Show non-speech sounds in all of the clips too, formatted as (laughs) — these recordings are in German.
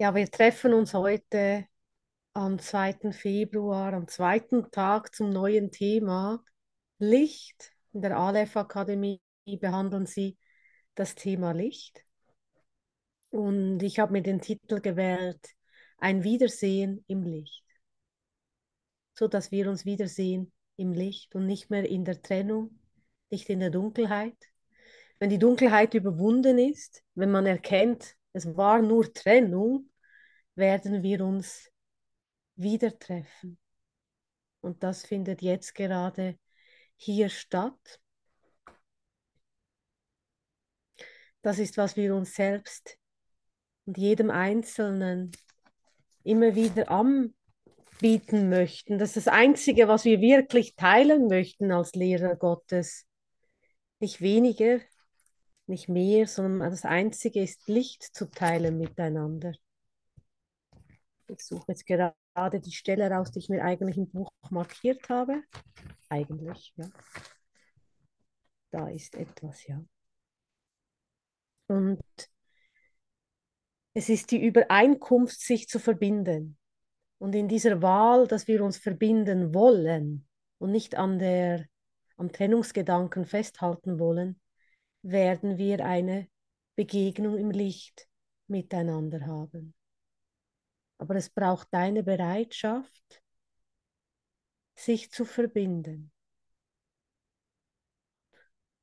Ja, wir treffen uns heute am zweiten Februar, am zweiten Tag zum neuen Thema Licht. In der Aleph Akademie behandeln sie das Thema Licht. Und ich habe mir den Titel gewählt, Ein Wiedersehen im Licht. So dass wir uns wiedersehen im Licht und nicht mehr in der Trennung, nicht in der Dunkelheit. Wenn die Dunkelheit überwunden ist, wenn man erkennt, es war nur Trennung, werden wir uns wieder treffen. Und das findet jetzt gerade hier statt. Das ist, was wir uns selbst und jedem Einzelnen immer wieder anbieten möchten. Das ist das Einzige, was wir wirklich teilen möchten als Lehrer Gottes. Nicht weniger, nicht mehr, sondern das Einzige ist Licht zu teilen miteinander. Ich suche jetzt gerade die Stelle raus, die ich mir eigentlich im Buch markiert habe. Eigentlich, ja. Da ist etwas, ja. Und es ist die Übereinkunft, sich zu verbinden. Und in dieser Wahl, dass wir uns verbinden wollen und nicht an der, am Trennungsgedanken festhalten wollen, werden wir eine Begegnung im Licht miteinander haben. Aber es braucht deine Bereitschaft, sich zu verbinden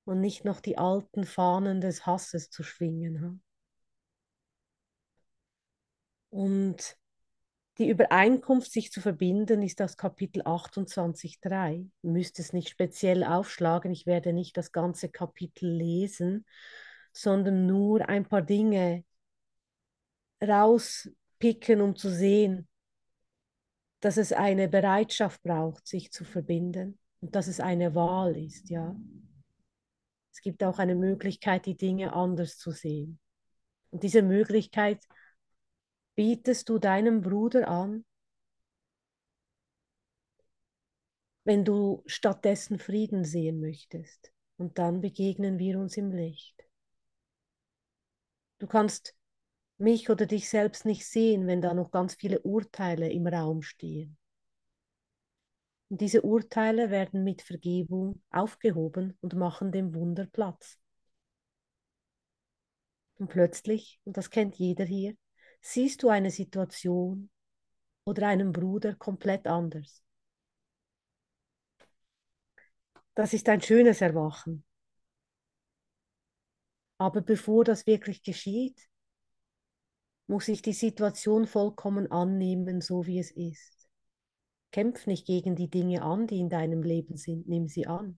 und nicht noch die alten Fahnen des Hasses zu schwingen. Und die Übereinkunft, sich zu verbinden, ist das Kapitel 28.3. Ihr müsst es nicht speziell aufschlagen, ich werde nicht das ganze Kapitel lesen, sondern nur ein paar Dinge rauspicken, um zu sehen, dass es eine Bereitschaft braucht, sich zu verbinden und dass es eine Wahl ist, ja. Es gibt auch eine Möglichkeit, die Dinge anders zu sehen. Und diese Möglichkeit bietest du deinem Bruder an, wenn du stattdessen Frieden sehen möchtest. Und dann begegnen wir uns im Licht. Du kannst mich oder dich selbst nicht sehen, wenn da noch ganz viele Urteile im Raum stehen. Und diese Urteile werden mit Vergebung aufgehoben und machen dem Wunder Platz. Und plötzlich, und das kennt jeder hier, siehst du eine Situation oder einen Bruder komplett anders. Das ist ein schönes Erwachen. Aber bevor das wirklich geschieht, muss ich die Situation vollkommen annehmen, so wie es ist. Kämpf nicht gegen die Dinge an, die in deinem Leben sind, nimm sie an.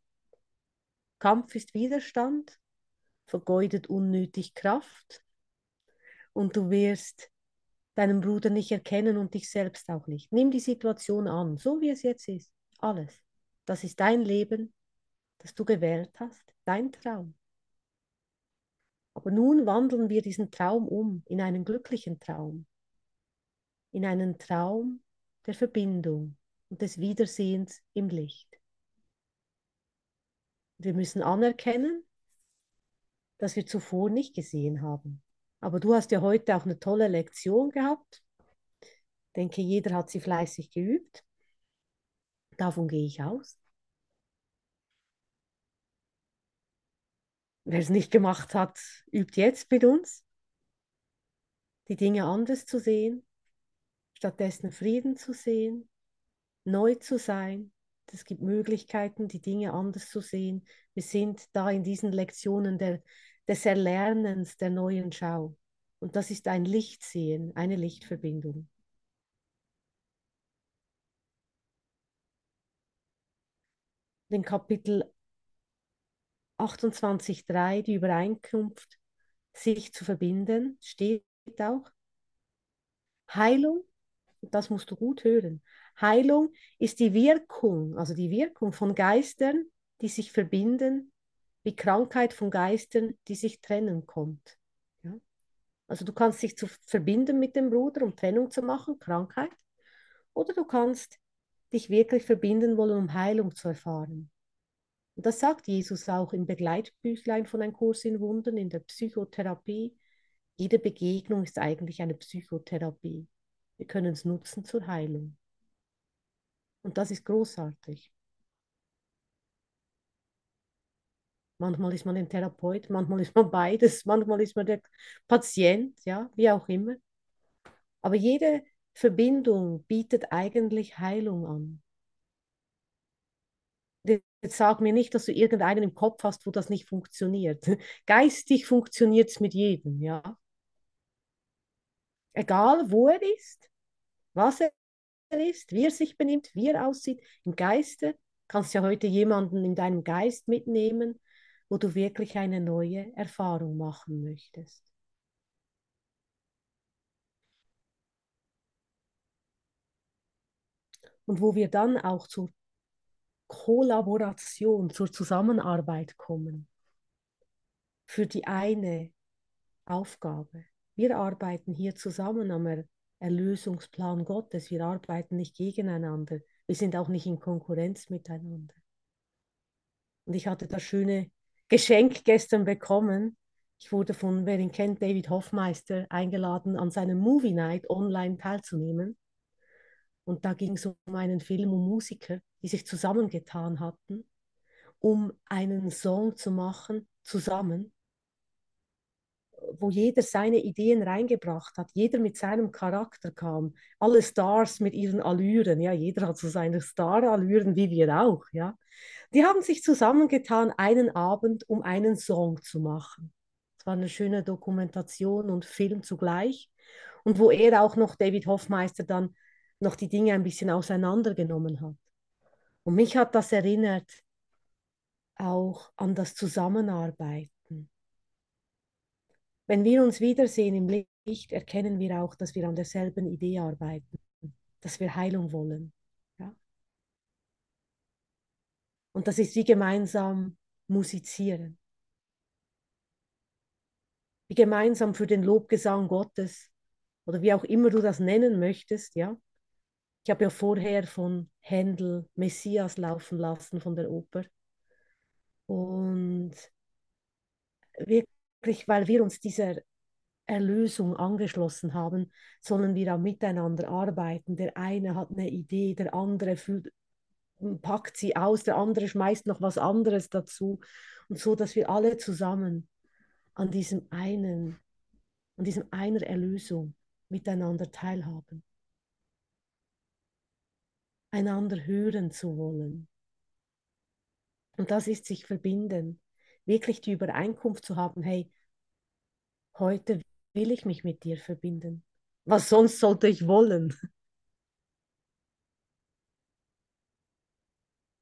Kampf ist Widerstand, vergeudet unnötig Kraft und du wirst deinen Bruder nicht erkennen und dich selbst auch nicht. Nimm die Situation an, so wie es jetzt ist. Alles. Das ist dein Leben, das du gewählt hast, dein Traum. Aber nun wandeln wir diesen Traum um in einen glücklichen Traum, in einen Traum der Verbindung und des Wiedersehens im Licht. Wir müssen anerkennen, dass wir zuvor nicht gesehen haben. Aber du hast ja heute auch eine tolle Lektion gehabt. Ich denke, jeder hat sie fleißig geübt. Davon gehe ich aus. Wer es nicht gemacht hat, übt jetzt mit uns, die Dinge anders zu sehen, stattdessen Frieden zu sehen, neu zu sein. Es gibt Möglichkeiten, die Dinge anders zu sehen. Wir sind da in diesen Lektionen der, des Erlernens der neuen Schau. Und das ist ein Lichtsehen, eine Lichtverbindung. Den Kapitel 28.3, die Übereinkunft, sich zu verbinden, steht auch. Heilung, das musst du gut hören. Heilung ist die Wirkung, also die Wirkung von Geistern, die sich verbinden, wie Krankheit von Geistern, die sich trennen kommt. Ja? Also du kannst dich zu verbinden mit dem Bruder, um Trennung zu machen, Krankheit, oder du kannst dich wirklich verbinden wollen, um Heilung zu erfahren. Und das sagt Jesus auch im Begleitbüchlein von Ein Kurs in Wundern, in der Psychotherapie. Jede Begegnung ist eigentlich eine Psychotherapie. Wir können es nutzen zur Heilung. Und das ist großartig. Manchmal ist man ein Therapeut, manchmal ist man beides, (laughs) manchmal ist man der Patient, ja, wie auch immer. Aber jede Verbindung bietet eigentlich Heilung an. Jetzt sag mir nicht, dass du irgendeinen im Kopf hast, wo das nicht funktioniert. (laughs) Geistig funktioniert es mit jedem, ja. Egal, wo er ist, was er ist, wie er sich benimmt, wie er aussieht, im Geiste kannst du ja heute jemanden in deinem Geist mitnehmen, wo du wirklich eine neue Erfahrung machen möchtest. Und wo wir dann auch zur Kollaboration, zur Zusammenarbeit kommen. Für die eine Aufgabe. Wir arbeiten hier zusammen am er Erlösungsplan Gottes. Wir arbeiten nicht gegeneinander. Wir sind auch nicht in Konkurrenz miteinander. Und ich hatte das schöne Geschenk gestern bekommen. Ich wurde von, wer ihn kennt, David Hoffmeister eingeladen, an seinem Movie Night online teilzunehmen. Und da ging es um einen Film um Musiker, die sich zusammengetan hatten, um einen Song zu machen, zusammen, wo jeder seine Ideen reingebracht hat, jeder mit seinem Charakter kam, alle Stars mit ihren Allüren, ja, jeder hat so seine Star-Allüren, wie wir auch, ja. Die haben sich zusammengetan einen Abend, um einen Song zu machen. Es war eine schöne Dokumentation und Film zugleich. Und wo er auch noch, David Hoffmeister, dann noch die Dinge ein bisschen auseinandergenommen hat. Und mich hat das erinnert auch an das Zusammenarbeiten. Wenn wir uns wiedersehen im Licht, erkennen wir auch, dass wir an derselben Idee arbeiten, dass wir Heilung wollen. Ja? Und das ist wie gemeinsam musizieren. Wie gemeinsam für den Lobgesang Gottes oder wie auch immer du das nennen möchtest, ja, ich habe ja vorher von Händel Messias laufen lassen von der Oper. Und wirklich, weil wir uns dieser Erlösung angeschlossen haben, sollen wir auch miteinander arbeiten. Der eine hat eine Idee, der andere fühlt, packt sie aus, der andere schmeißt noch was anderes dazu. Und so, dass wir alle zusammen an diesem einen, an diesem einer Erlösung miteinander teilhaben einander hören zu wollen. Und das ist sich verbinden, wirklich die Übereinkunft zu haben, hey, heute will ich mich mit dir verbinden. Was sonst sollte ich wollen?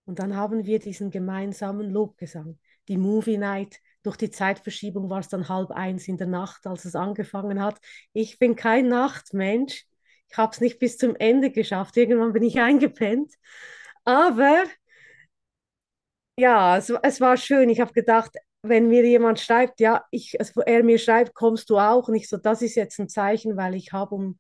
Und dann haben wir diesen gemeinsamen Lobgesang. Die Movie Night, durch die Zeitverschiebung war es dann halb eins in der Nacht, als es angefangen hat. Ich bin kein Nachtmensch. Ich habe es nicht bis zum Ende geschafft. Irgendwann bin ich (laughs) eingepennt. Aber ja, es, es war schön. Ich habe gedacht, wenn mir jemand schreibt, ja, ich, er mir schreibt, kommst du auch? Und ich so, das ist jetzt ein Zeichen, weil ich habe um,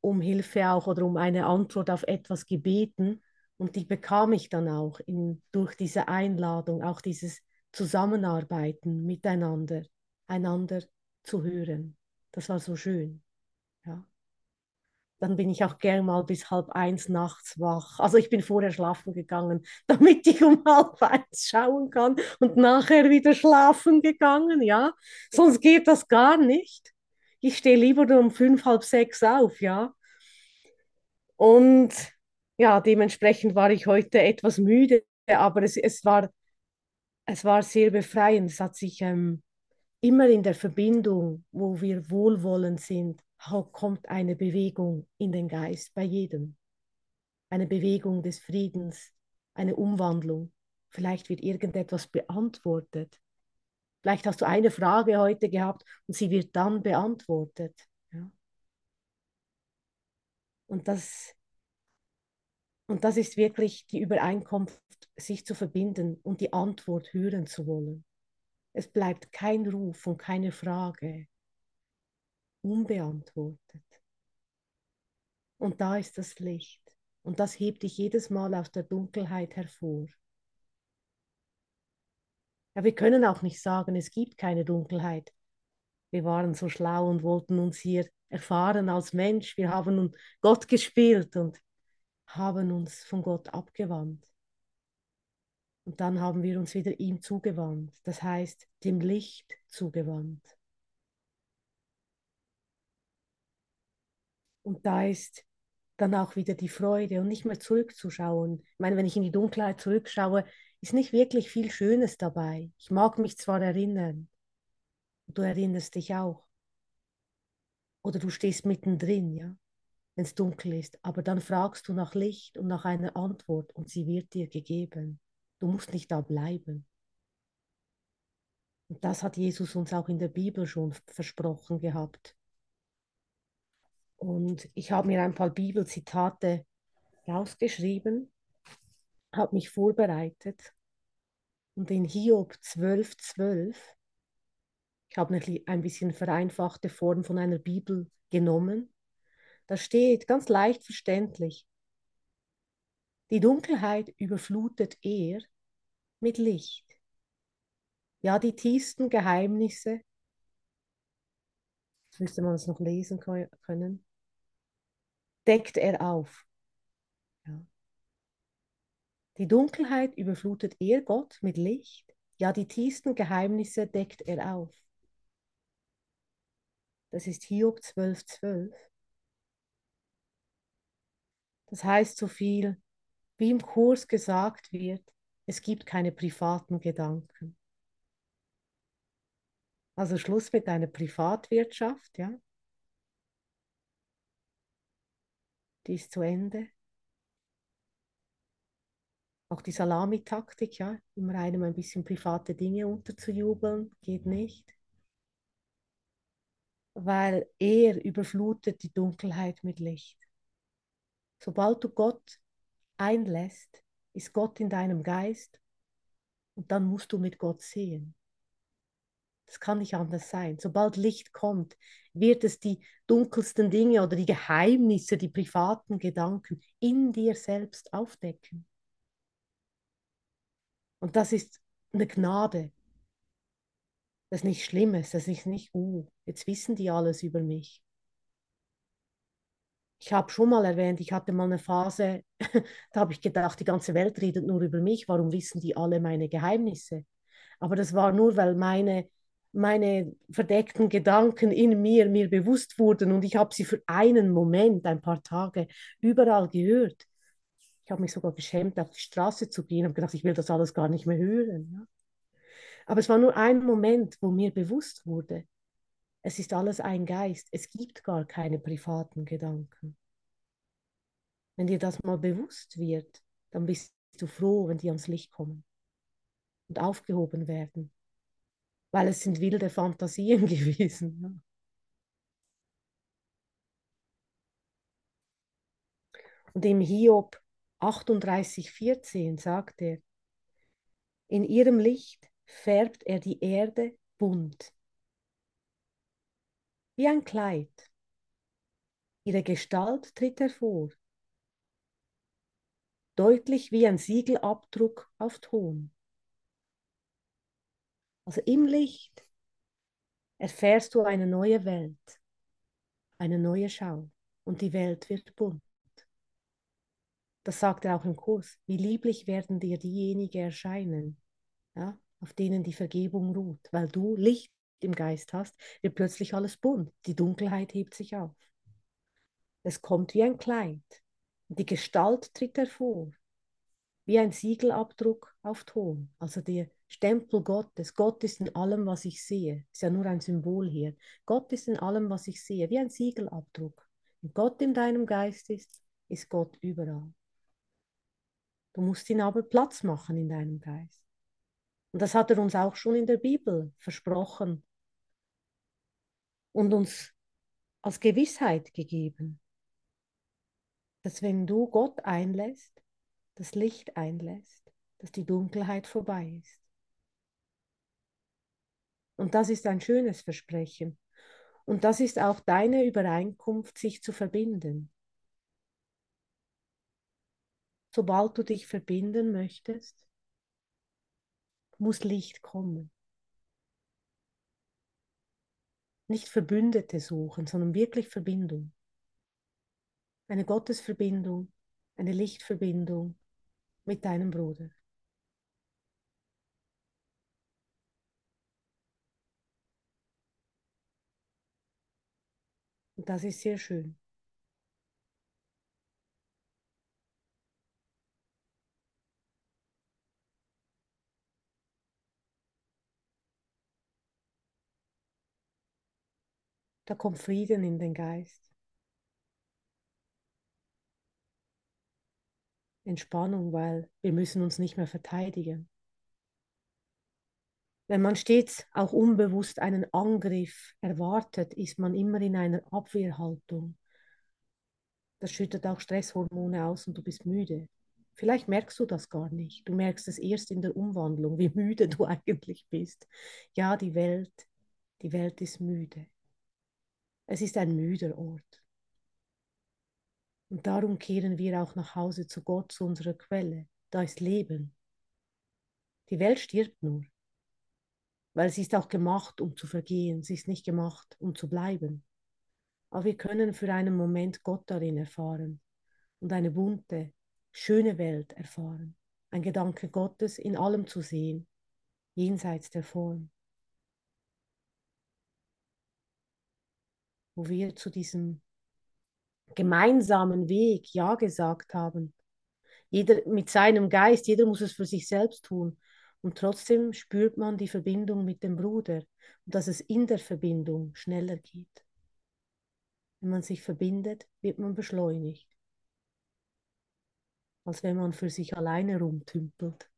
um Hilfe auch oder um eine Antwort auf etwas gebeten. Und die bekam ich dann auch in, durch diese Einladung, auch dieses Zusammenarbeiten miteinander, einander zu hören. Das war so schön. Dann bin ich auch gern mal bis halb eins nachts wach. Also ich bin vorher schlafen gegangen, (laughs) damit ich um halb eins schauen kann und nachher wieder schlafen gegangen, ja. Sonst geht das gar nicht. Ich stehe lieber um fünf, halb sechs auf, ja. Und ja, dementsprechend war ich heute etwas müde, aber es, es, war, es war sehr befreiend. Es hat sich ähm, immer in der Verbindung, wo wir wohlwollend sind, kommt eine Bewegung in den Geist bei jedem. Eine Bewegung des Friedens, eine Umwandlung. Vielleicht wird irgendetwas beantwortet. Vielleicht hast du eine Frage heute gehabt und sie wird dann beantwortet. Ja. Und, das, und das ist wirklich die Übereinkunft, sich zu verbinden und die Antwort hören zu wollen. Es bleibt kein Ruf und keine Frage unbeantwortet. Und da ist das Licht. Und das hebt dich jedes Mal aus der Dunkelheit hervor. Ja, wir können auch nicht sagen, es gibt keine Dunkelheit. Wir waren so schlau und wollten uns hier erfahren als Mensch. Wir haben nun Gott gespielt und haben uns von Gott abgewandt. Und dann haben wir uns wieder ihm zugewandt, das heißt dem Licht zugewandt. Und da ist dann auch wieder die Freude und nicht mehr zurückzuschauen. Ich meine, wenn ich in die Dunkelheit zurückschaue, ist nicht wirklich viel Schönes dabei. Ich mag mich zwar erinnern, du erinnerst dich auch. Oder du stehst mittendrin, ja, wenn es dunkel ist. Aber dann fragst du nach Licht und nach einer Antwort und sie wird dir gegeben. Du musst nicht da bleiben. Und das hat Jesus uns auch in der Bibel schon versprochen gehabt. Und ich habe mir ein paar Bibelzitate rausgeschrieben, habe mich vorbereitet. Und in Hiob 12,12, 12, ich habe ein bisschen vereinfachte Form von einer Bibel genommen, da steht ganz leicht verständlich, die Dunkelheit überflutet er mit Licht. Ja, die tiefsten Geheimnisse, müsste man es noch lesen können, deckt er auf. Ja. Die Dunkelheit überflutet er Gott mit Licht, ja die tiefsten Geheimnisse deckt er auf. Das ist Hiob 12,12. 12. Das heißt so viel, wie im Kurs gesagt wird, es gibt keine privaten Gedanken. Also Schluss mit deiner Privatwirtschaft, ja. Die ist zu Ende. Auch die Salamitaktik, ja, immer einem ein bisschen private Dinge unterzujubeln, geht nicht. Weil er überflutet die Dunkelheit mit Licht. Sobald du Gott einlässt, ist Gott in deinem Geist und dann musst du mit Gott sehen. Das kann nicht anders sein. Sobald Licht kommt, wird es die dunkelsten Dinge oder die Geheimnisse, die privaten Gedanken in dir selbst aufdecken. Und das ist eine Gnade. Das ist nichts Schlimmes, das ist nicht, uh, jetzt wissen die alles über mich. Ich habe schon mal erwähnt, ich hatte mal eine Phase, (laughs) da habe ich gedacht, die ganze Welt redet nur über mich, warum wissen die alle meine Geheimnisse? Aber das war nur, weil meine, meine verdeckten Gedanken in mir mir bewusst wurden und ich habe sie für einen Moment, ein paar Tage überall gehört. Ich habe mich sogar geschämt, auf die Straße zu gehen, habe gedacht, ich will das alles gar nicht mehr hören. Ja? Aber es war nur ein Moment, wo mir bewusst wurde, es ist alles ein Geist. Es gibt gar keine privaten Gedanken. Wenn dir das mal bewusst wird, dann bist du froh, wenn die ans Licht kommen und aufgehoben werden, weil es sind wilde Fantasien (laughs) gewesen. Und im Hiob 38,14 sagt er, in ihrem Licht färbt er die Erde bunt wie ein Kleid. Ihre Gestalt tritt hervor, deutlich wie ein Siegelabdruck auf Ton. Also im Licht erfährst du eine neue Welt, eine neue Schau und die Welt wird bunt. Das sagt er auch im Kurs. Wie lieblich werden dir diejenigen erscheinen, ja, auf denen die Vergebung ruht, weil du Licht im Geist hast, wird plötzlich alles bunt. Die Dunkelheit hebt sich auf. Es kommt wie ein Kleid. Die Gestalt tritt hervor, wie ein Siegelabdruck auf Ton. Also der Stempel Gottes. Gott ist in allem, was ich sehe. Ist ja nur ein Symbol hier. Gott ist in allem, was ich sehe, wie ein Siegelabdruck. Wenn Gott in deinem Geist ist, ist Gott überall. Du musst ihn aber Platz machen in deinem Geist. Und das hat er uns auch schon in der Bibel versprochen und uns als Gewissheit gegeben, dass wenn du Gott einlässt, das Licht einlässt, dass die Dunkelheit vorbei ist. Und das ist ein schönes Versprechen. Und das ist auch deine Übereinkunft, sich zu verbinden. Sobald du dich verbinden möchtest, muss Licht kommen. Nicht Verbündete suchen, sondern wirklich Verbindung. Eine Gottesverbindung, eine Lichtverbindung mit deinem Bruder. Das ist sehr schön. Da kommt Frieden in den Geist. Entspannung, weil wir müssen uns nicht mehr verteidigen. Wenn man stets auch unbewusst einen Angriff erwartet, ist man immer in einer Abwehrhaltung. Das schüttet auch Stresshormone aus und du bist müde. Vielleicht merkst du das gar nicht. Du merkst es erst in der Umwandlung, wie müde du eigentlich bist. Ja, die Welt, die Welt ist müde. Es ist ein müder Ort. Und darum kehren wir auch nach Hause zu Gott, zu unserer Quelle. Da ist Leben. Die Welt stirbt nur, weil sie ist auch gemacht, um zu vergehen. Sie ist nicht gemacht, um zu bleiben. Aber wir können für einen Moment Gott darin erfahren und eine bunte, schöne Welt erfahren. Ein Gedanke Gottes in allem zu sehen, jenseits der Form. Wo wir zu diesem gemeinsamen Weg Ja gesagt haben. Jeder mit seinem Geist, jeder muss es für sich selbst tun. Und trotzdem spürt man die Verbindung mit dem Bruder und dass es in der Verbindung schneller geht. Wenn man sich verbindet, wird man beschleunigt, als wenn man für sich alleine rumtümpelt.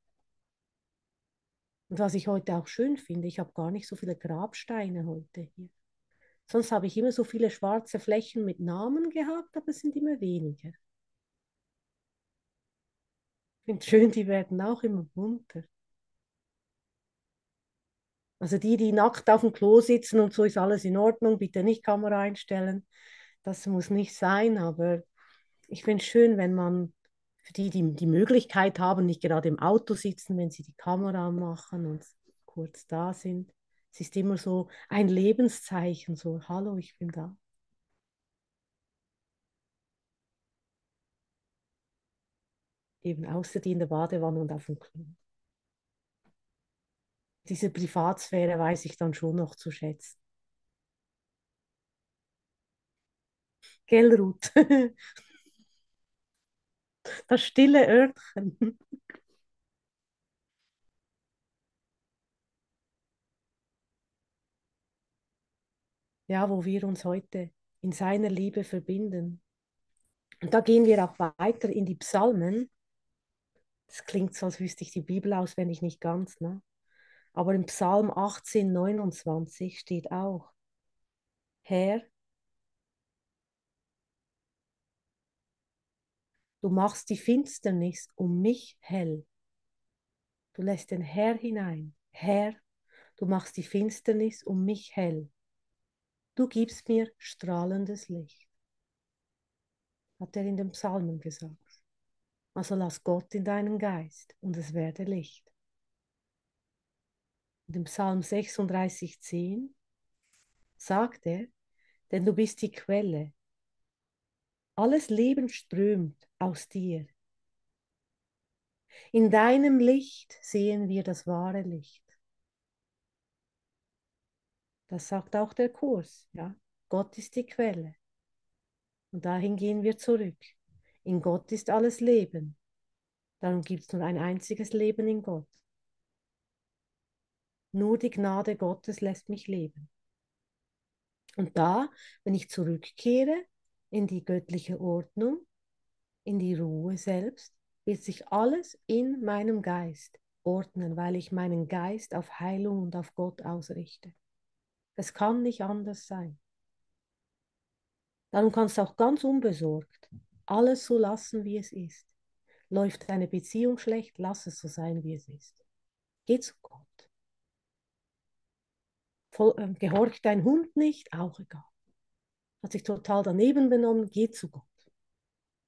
Und was ich heute auch schön finde, ich habe gar nicht so viele Grabsteine heute hier. Sonst habe ich immer so viele schwarze Flächen mit Namen gehabt, aber es sind immer weniger. Ich finde schön, die werden auch immer bunter. Also die, die nackt auf dem Klo sitzen und so ist alles in Ordnung, bitte nicht Kamera einstellen. Das muss nicht sein, aber ich finde es schön, wenn man für die, die die Möglichkeit haben, nicht gerade im Auto sitzen, wenn sie die Kamera machen und kurz da sind. Es ist immer so ein Lebenszeichen, so, hallo, ich bin da. Eben außer die in der Badewanne und auf dem Klo. Diese Privatsphäre weiß ich dann schon noch zu schätzen. Gell, Ruth? (laughs) Das stille Örtchen. ja, wo wir uns heute in seiner Liebe verbinden. Und da gehen wir auch weiter in die Psalmen. Das klingt so, als wüsste ich die Bibel auswendig nicht ganz, ne? Aber im Psalm 18, 29 steht auch, Herr, du machst die Finsternis um mich hell. Du lässt den Herr hinein. Herr, du machst die Finsternis um mich hell. Du gibst mir strahlendes Licht, hat er in den Psalmen gesagt. Also lass Gott in deinen Geist und es werde Licht. In dem Psalm 36,10 sagt er, denn du bist die Quelle. Alles Leben strömt aus dir. In deinem Licht sehen wir das wahre Licht. Das sagt auch der Kurs. Ja? Gott ist die Quelle. Und dahin gehen wir zurück. In Gott ist alles Leben. Darum gibt es nur ein einziges Leben in Gott. Nur die Gnade Gottes lässt mich leben. Und da, wenn ich zurückkehre in die göttliche Ordnung, in die Ruhe selbst, wird sich alles in meinem Geist ordnen, weil ich meinen Geist auf Heilung und auf Gott ausrichte. Es kann nicht anders sein. Darum kannst du auch ganz unbesorgt alles so lassen, wie es ist. Läuft deine Beziehung schlecht, lass es so sein, wie es ist. Geh zu Gott. Voll, äh, gehorcht dein Hund nicht, auch egal. Hat sich total daneben benommen, geh zu Gott.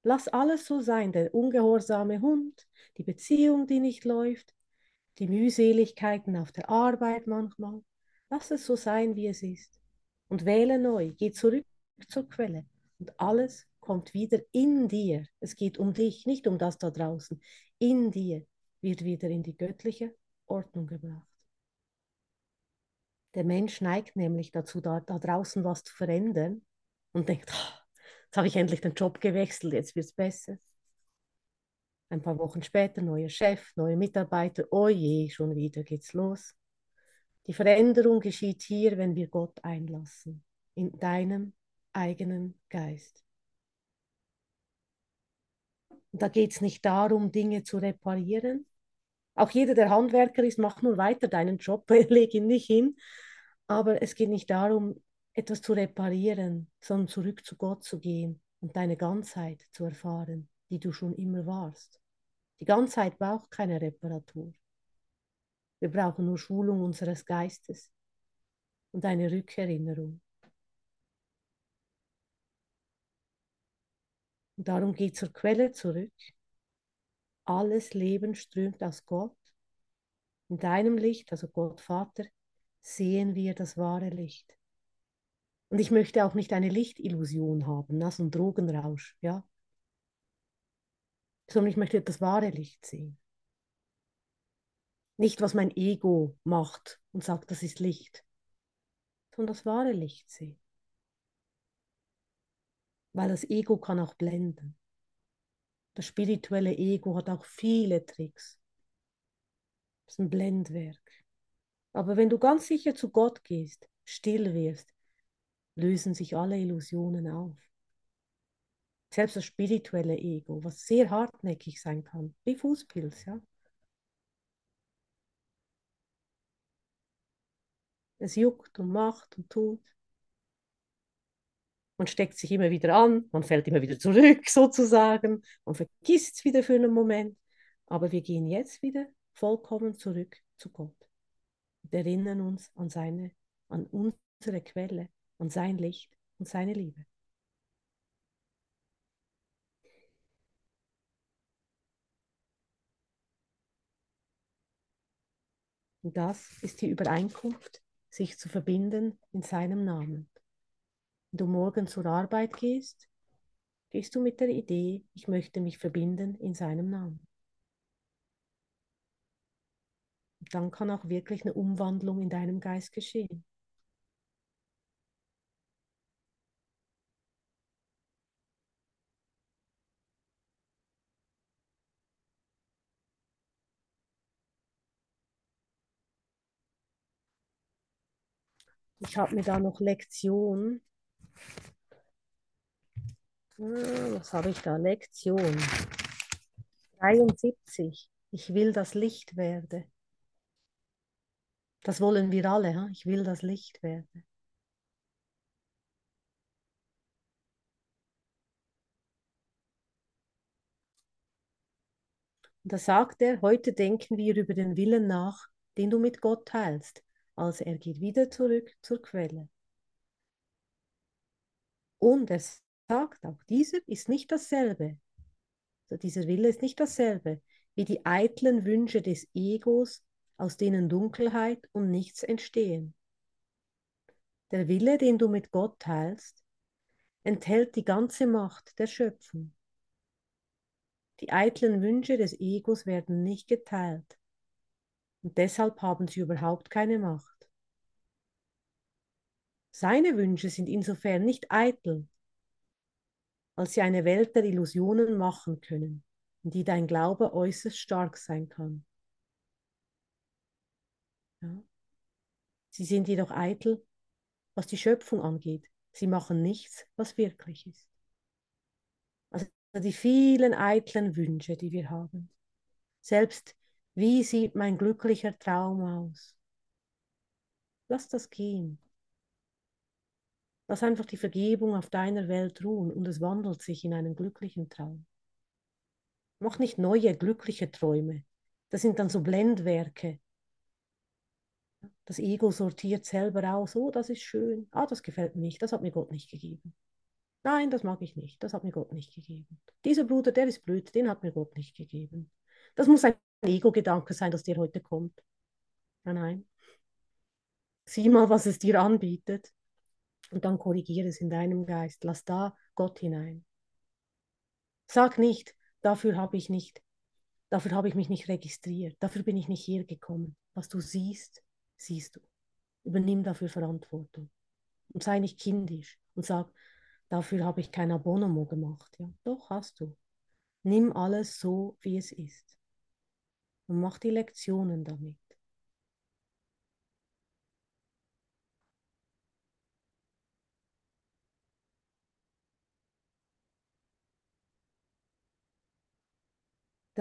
Lass alles so sein, der ungehorsame Hund, die Beziehung, die nicht läuft, die Mühseligkeiten auf der Arbeit manchmal. Lass es so sein, wie es ist. und wähle neu. Geh zurück zur Quelle und alles kommt wieder in dir. Es geht um dich, nicht um das da draußen. In dir wird wieder in die göttliche Ordnung gebracht. Der Mensch neigt nämlich dazu, da, da draußen was zu verändern und denkt, oh, jetzt habe ich endlich den Job gewechselt, jetzt wird es besser. Ein paar Wochen später neuer Chef, neue Mitarbeiter, oh je, schon wieder geht's los. Die Veränderung geschieht hier, wenn wir Gott einlassen, in deinem eigenen Geist. Und da geht es nicht darum, Dinge zu reparieren. Auch jeder, der Handwerker ist, macht nur weiter deinen Job, (laughs) leg ihn nicht hin. Aber es geht nicht darum, etwas zu reparieren, sondern zurück zu Gott zu gehen und deine Ganzheit zu erfahren, die du schon immer warst. Die Ganzheit braucht keine Reparatur. Wir brauchen nur Schulung unseres Geistes und eine Rückerinnerung. Und darum geht zur Quelle zurück. Alles Leben strömt aus Gott. In deinem Licht, also Gott Vater, sehen wir das wahre Licht. Und ich möchte auch nicht eine Lichtillusion haben, also ein Drogenrausch, ja. Sondern ich möchte das wahre Licht sehen. Nicht, was mein Ego macht und sagt, das ist Licht, sondern das wahre Licht sehen. Weil das Ego kann auch blenden. Das spirituelle Ego hat auch viele Tricks. Das ist ein Blendwerk. Aber wenn du ganz sicher zu Gott gehst, still wirst, lösen sich alle Illusionen auf. Selbst das spirituelle Ego, was sehr hartnäckig sein kann, wie Fußpilz, ja. Es juckt und macht und tut. Man steckt sich immer wieder an, man fällt immer wieder zurück (laughs) sozusagen, man vergisst es wieder für einen Moment. Aber wir gehen jetzt wieder vollkommen zurück zu Gott und erinnern uns an, seine, an unsere Quelle, an sein Licht und seine Liebe. Und das ist die Übereinkunft, sich zu verbinden in seinem Namen. Du morgen zur Arbeit gehst, gehst du mit der Idee, ich möchte mich verbinden in seinem Namen. dann kann auch wirklich eine Umwandlung in deinem Geist geschehen. Ich habe mir da noch Lektion. Ah, was habe ich da? Lektion 73. Ich will das Licht werde. Das wollen wir alle. Ich will das Licht werden. Und da sagt er, heute denken wir über den Willen nach, den du mit Gott teilst. Also er geht wieder zurück zur Quelle. Und er sagt auch, dieser ist nicht dasselbe. Also dieser Wille ist nicht dasselbe wie die eitlen Wünsche des Egos aus denen Dunkelheit und nichts entstehen. Der Wille, den du mit Gott teilst, enthält die ganze Macht der Schöpfung. Die eitlen Wünsche des Egos werden nicht geteilt und deshalb haben sie überhaupt keine Macht. Seine Wünsche sind insofern nicht eitel, als sie eine Welt der Illusionen machen können, in die dein Glaube äußerst stark sein kann. Ja. Sie sind jedoch eitel, was die Schöpfung angeht. Sie machen nichts, was wirklich ist. Also die vielen eitlen Wünsche, die wir haben. Selbst wie sieht mein glücklicher Traum aus? Lass das gehen. Lass einfach die Vergebung auf deiner Welt ruhen und es wandelt sich in einen glücklichen Traum. Mach nicht neue glückliche Träume. Das sind dann so Blendwerke, das Ego sortiert selber aus, oh, das ist schön, ah, das gefällt mir nicht, das hat mir Gott nicht gegeben. Nein, das mag ich nicht, das hat mir Gott nicht gegeben. Dieser Bruder, der ist blöd, den hat mir Gott nicht gegeben. Das muss ein Ego-Gedanke sein, das dir heute kommt. Nein, nein. Sieh mal, was es dir anbietet. Und dann korrigiere es in deinem Geist. Lass da Gott hinein. Sag nicht, dafür habe ich nicht, dafür habe ich mich nicht registriert, dafür bin ich nicht hier gekommen. Was du siehst, siehst du. Übernimm dafür Verantwortung. Und sei nicht kindisch und sag, dafür habe ich kein Abonnement gemacht. Ja, doch hast du. Nimm alles so, wie es ist. Und mach die Lektionen damit.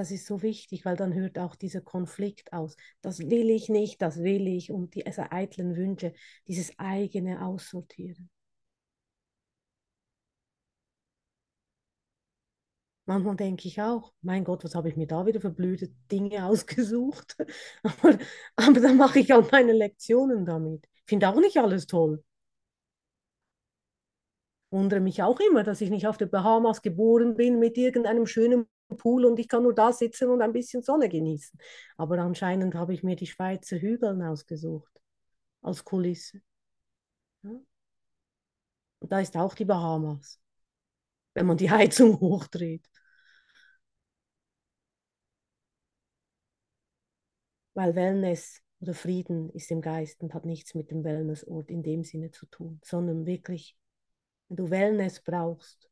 Das ist so wichtig, weil dann hört auch dieser Konflikt aus. Das will ich nicht, das will ich und diese eitlen Wünsche, dieses eigene Aussortieren. Manchmal denke ich auch, mein Gott, was habe ich mir da wieder für blöde Dinge (laughs) ausgesucht? aber, aber dann mache ich auch meine Lektionen damit. Ich finde auch nicht alles toll. Wundere mich auch immer, dass ich nicht auf den Bahamas geboren bin mit irgendeinem schönen Pool und ich kann nur da sitzen und ein bisschen Sonne genießen. Aber anscheinend habe ich mir die Schweizer Hügel ausgesucht als Kulisse. Ja? Und da ist auch die Bahamas, wenn man die (laughs) Heizung hochdreht. Weil Wellness oder Frieden ist im Geist und hat nichts mit dem Wellnessort in dem Sinne zu tun, sondern wirklich, wenn du Wellness brauchst,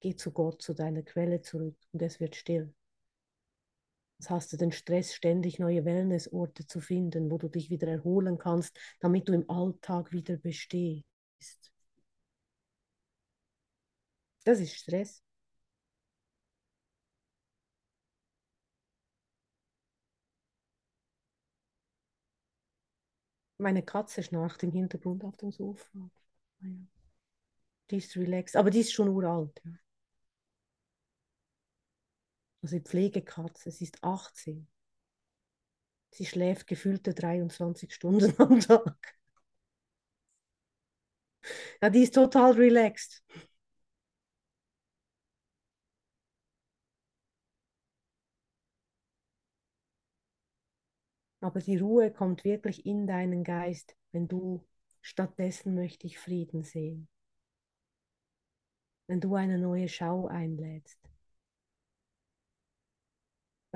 Geh zu Gott, zu deiner Quelle zurück und es wird still. Jetzt hast du den Stress, ständig neue Wellnessorte zu finden, wo du dich wieder erholen kannst, damit du im Alltag wieder bestehst. Das ist Stress. Meine Katze schnarcht im Hintergrund auf dem Sofa. Ah die ist relaxed, aber die ist schon uralt. Ja. Also die Pflegekatze, sie ist 18. Sie schläft gefühlte 23 Stunden am (laughs) Tag. Ja, die ist total relaxed. Aber die Ruhe kommt wirklich in deinen Geist, wenn du stattdessen möchte ich Frieden sehen. Wenn du eine neue Schau einlädst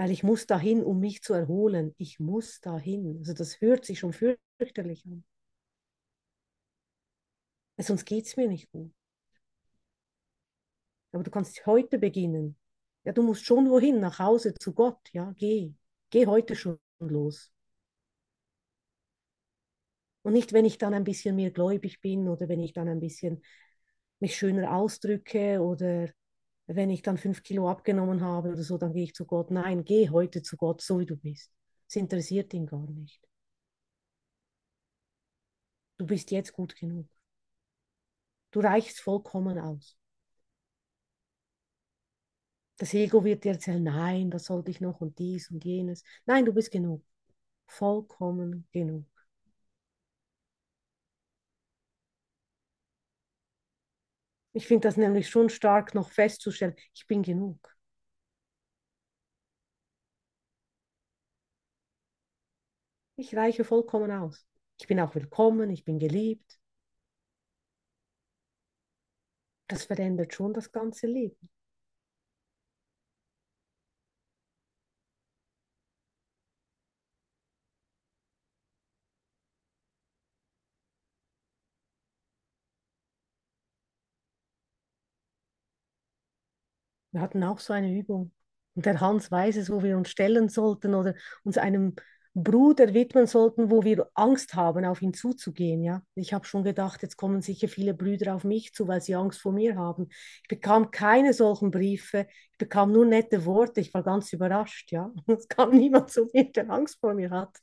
weil ich muss dahin, um mich zu erholen. Ich muss dahin. Also das hört sich schon fürchterlich an. Sonst geht es mir nicht gut. Aber du kannst heute beginnen. Ja, du musst schon wohin, nach Hause zu Gott. Ja, geh. Geh heute schon los. Und nicht, wenn ich dann ein bisschen mehr gläubig bin oder wenn ich dann ein bisschen mich schöner ausdrücke oder wenn ich dann fünf Kilo abgenommen habe oder so, dann gehe ich zu Gott. Nein, geh heute zu Gott, so wie du bist. Es interessiert ihn gar nicht. Du bist jetzt gut genug. Du reichst vollkommen aus. Das Ego wird dir erzählen, nein, das sollte ich noch und dies und jenes. Nein, du bist genug. Vollkommen genug. Ich finde das nämlich schon stark noch festzustellen, ich bin genug. Ich reiche vollkommen aus. Ich bin auch willkommen, ich bin geliebt. Das verändert schon das ganze Leben. Wir hatten auch so eine Übung. Und der Hans weiß es, wo wir uns stellen sollten oder uns einem Bruder widmen sollten, wo wir Angst haben, auf ihn zuzugehen. Ja? Ich habe schon gedacht, jetzt kommen sicher viele Brüder auf mich zu, weil sie Angst vor mir haben. Ich bekam keine solchen Briefe, ich bekam nur nette Worte. Ich war ganz überrascht. Ja? (laughs) Es kam niemand zu mir, der Angst vor mir hat.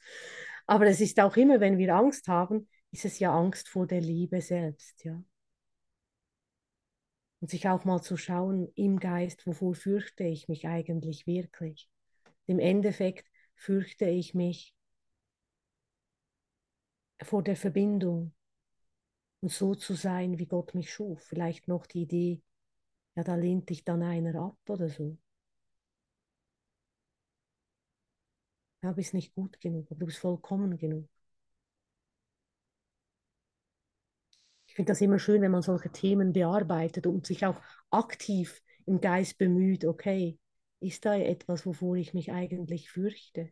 Aber es ist auch immer, wenn wir Angst haben, ist es ja Angst vor der Liebe selbst. Ja? Und sich auch mal zu schauen im Geist, wovor fürchte ich mich eigentlich wirklich. Im Endeffekt fürchte ich mich vor der Verbindung und so zu sein, wie Gott mich schuf. Vielleicht noch die Idee, ja, da lehnt dich dann einer ab oder so. Ja, bist nicht gut genug, du bist vollkommen genug. Finde das immer schön, wenn man solche Themen bearbeitet und sich auch aktiv im Geist bemüht, okay, ist da etwas, wovor ich mich eigentlich fürchte?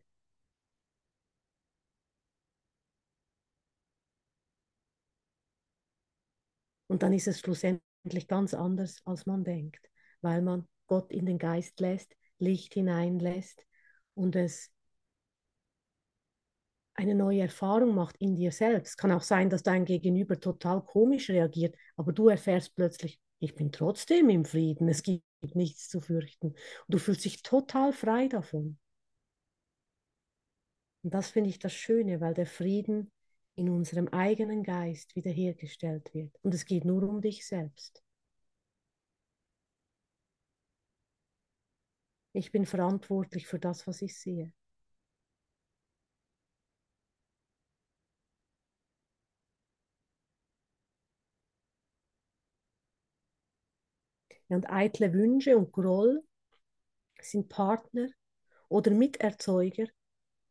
Und dann ist es schlussendlich ganz anders, als man denkt, weil man Gott in den Geist lässt, Licht hineinlässt und es eine neue Erfahrung macht in dir selbst. Kann auch sein, dass dein Gegenüber total komisch reagiert, aber du erfährst plötzlich, ich bin trotzdem im Frieden, es gibt nichts zu fürchten. Und du fühlst dich total frei davon. Und das finde ich das Schöne, weil der Frieden in unserem eigenen Geist wiederhergestellt wird. Und es geht nur um dich selbst. Ich bin verantwortlich für das, was ich sehe. Und eitle Wünsche und Groll sind Partner oder Miterzeuger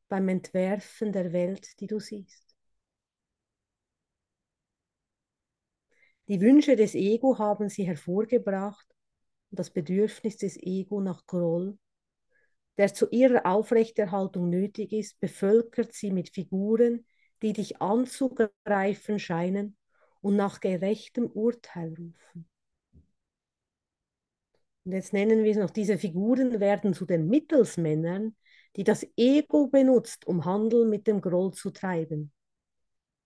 beim Entwerfen der Welt, die du siehst. Die Wünsche des Ego haben sie hervorgebracht und das Bedürfnis des Ego nach Groll, der zu ihrer Aufrechterhaltung nötig ist, bevölkert sie mit Figuren, die dich anzugreifen scheinen und nach gerechtem Urteil rufen. Und jetzt nennen wir es noch, diese Figuren werden zu den Mittelsmännern, die das Ego benutzt, um Handel mit dem Groll zu treiben.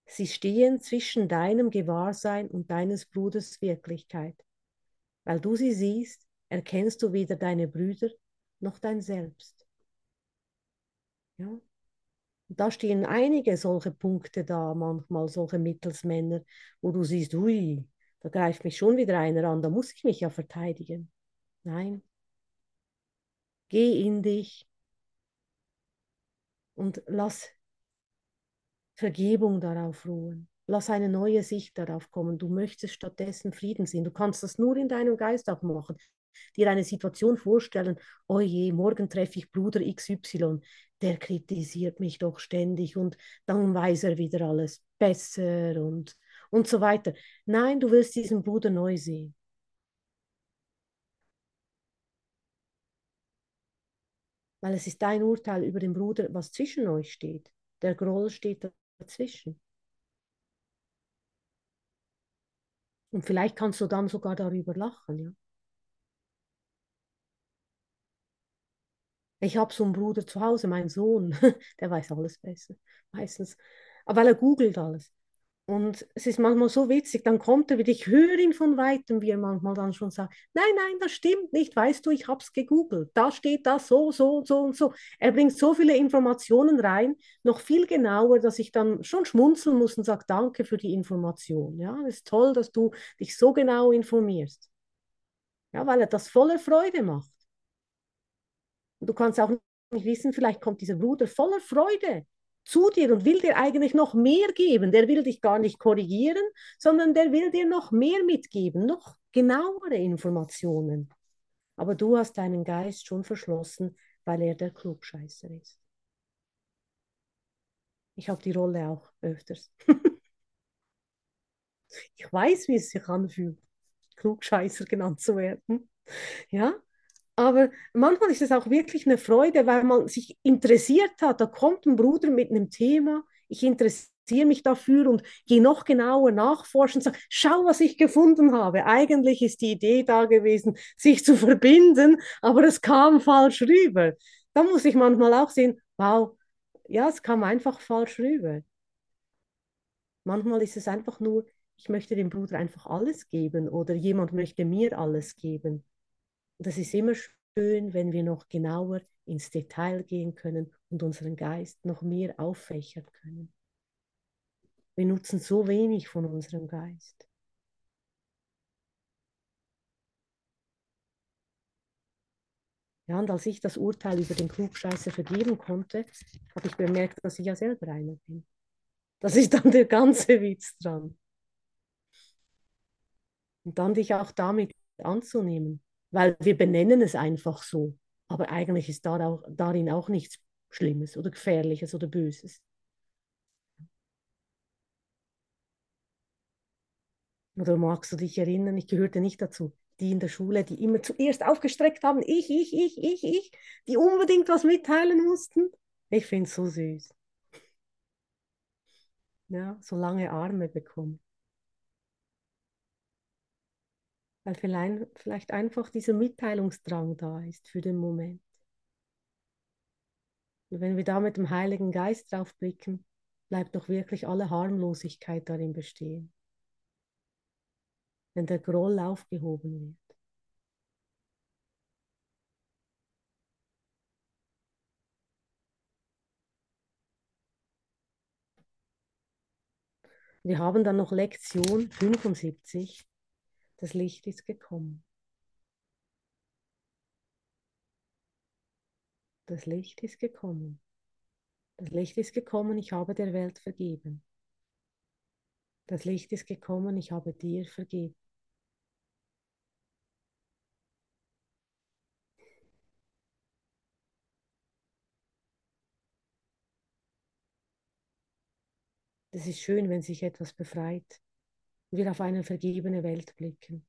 Sie stehen zwischen deinem Gewahrsein und deines Bruders Wirklichkeit. Weil du sie siehst, erkennst du weder deine Brüder noch dein Selbst. Ja? Und da stehen einige solche Punkte da, manchmal solche Mittelsmänner, wo du siehst, ui, da greift mich schon wieder einer an, da muss ich mich ja verteidigen. Nein. Geh in dich und lass Vergebung darauf ruhen. Lass eine neue Sicht darauf kommen. Du möchtest stattdessen Frieden sehen. Du kannst das nur in deinem Geist auch machen. Dir eine Situation vorstellen, oh je, morgen treffe ich Bruder XY, der kritisiert mich doch ständig und dann weiß er wieder alles besser und, und so weiter. Nein, du willst diesen Bruder neu sehen. Weil es ist dein Urteil über den Bruder, was zwischen euch steht. Der Groll steht dazwischen. Und vielleicht kannst du dann sogar darüber lachen, ja. Ich habe so einen Bruder zu Hause, mein Sohn, (laughs) der weiß alles besser, meistens. Aber weil er googelt alles. Und es ist manchmal so witzig, dann kommt er wieder, ich höre ihn von weitem, wie er manchmal dann schon sagt, nein, nein, das stimmt nicht, weißt du, ich habe es gegoogelt, da steht das so, so, so und so. Er bringt so viele Informationen rein, noch viel genauer, dass ich dann schon schmunzeln muss und sage, danke für die Information. Ja, es ist toll, dass du dich so genau informierst. Ja, weil er das voller Freude macht. Und du kannst auch nicht wissen, vielleicht kommt dieser Bruder voller Freude zu dir und will dir eigentlich noch mehr geben. Der will dich gar nicht korrigieren, sondern der will dir noch mehr mitgeben, noch genauere Informationen. Aber du hast deinen Geist schon verschlossen, weil er der Klugscheißer ist. Ich habe die Rolle auch öfters. (laughs) ich weiß, wie es sich anfühlt, Klugscheißer genannt zu werden. Ja, aber manchmal ist es auch wirklich eine Freude, weil man sich interessiert hat. Da kommt ein Bruder mit einem Thema, ich interessiere mich dafür und gehe noch genauer nachforschen und sage, schau, was ich gefunden habe. Eigentlich ist die Idee da gewesen, sich zu verbinden, aber es kam falsch rüber. Da muss ich manchmal auch sehen, wow, ja, es kam einfach falsch rüber. Manchmal ist es einfach nur, ich möchte dem Bruder einfach alles geben oder jemand möchte mir alles geben. Das ist immer schön, wenn wir noch genauer ins Detail gehen können und unseren Geist noch mehr auffächern können. Wir nutzen so wenig von unserem Geist. Ja, und als ich das Urteil über den Klugscheißer vergeben konnte, habe ich bemerkt, dass ich ja selber einer bin. Das ist dann der ganze Witz dran. Und dann dich auch damit anzunehmen weil wir benennen es einfach so. Aber eigentlich ist darin auch nichts Schlimmes oder Gefährliches oder Böses. Oder magst du dich erinnern, ich gehörte nicht dazu, die in der Schule, die immer zuerst aufgestreckt haben, ich, ich, ich, ich, ich, die unbedingt was mitteilen mussten. Ich finde es so süß. Ja, so lange Arme bekommen. Weil vielleicht, einfach dieser Mitteilungsdrang da ist für den Moment. Und wenn wir da mit dem Heiligen Geist drauf blicken, bleibt doch wirklich alle Harmlosigkeit darin bestehen. Wenn der Groll aufgehoben wird. Wir haben dann noch Lektion 75. Das Licht ist gekommen. Das Licht ist gekommen. Das Licht ist gekommen, ich habe der Welt vergeben. Das Licht ist gekommen, ich habe dir vergeben. Das ist schön, wenn sich etwas befreit und wir auf eine vergebene Welt blicken.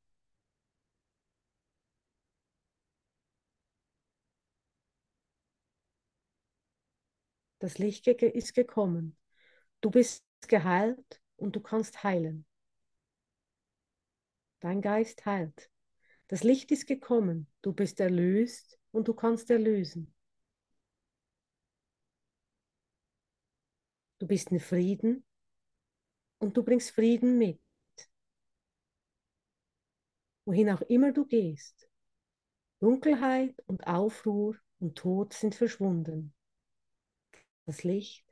Das Licht ist gekommen. Du bist geheilt und du kannst heilen. Dein Geist heilt. Das Licht ist gekommen. Du bist erlöst und du kannst erlösen. Du bist in Frieden und du bringst Frieden mit. Wohin auch immer du gehst. Dunkelheit und Aufruhr und Tod sind verschwunden. Das Licht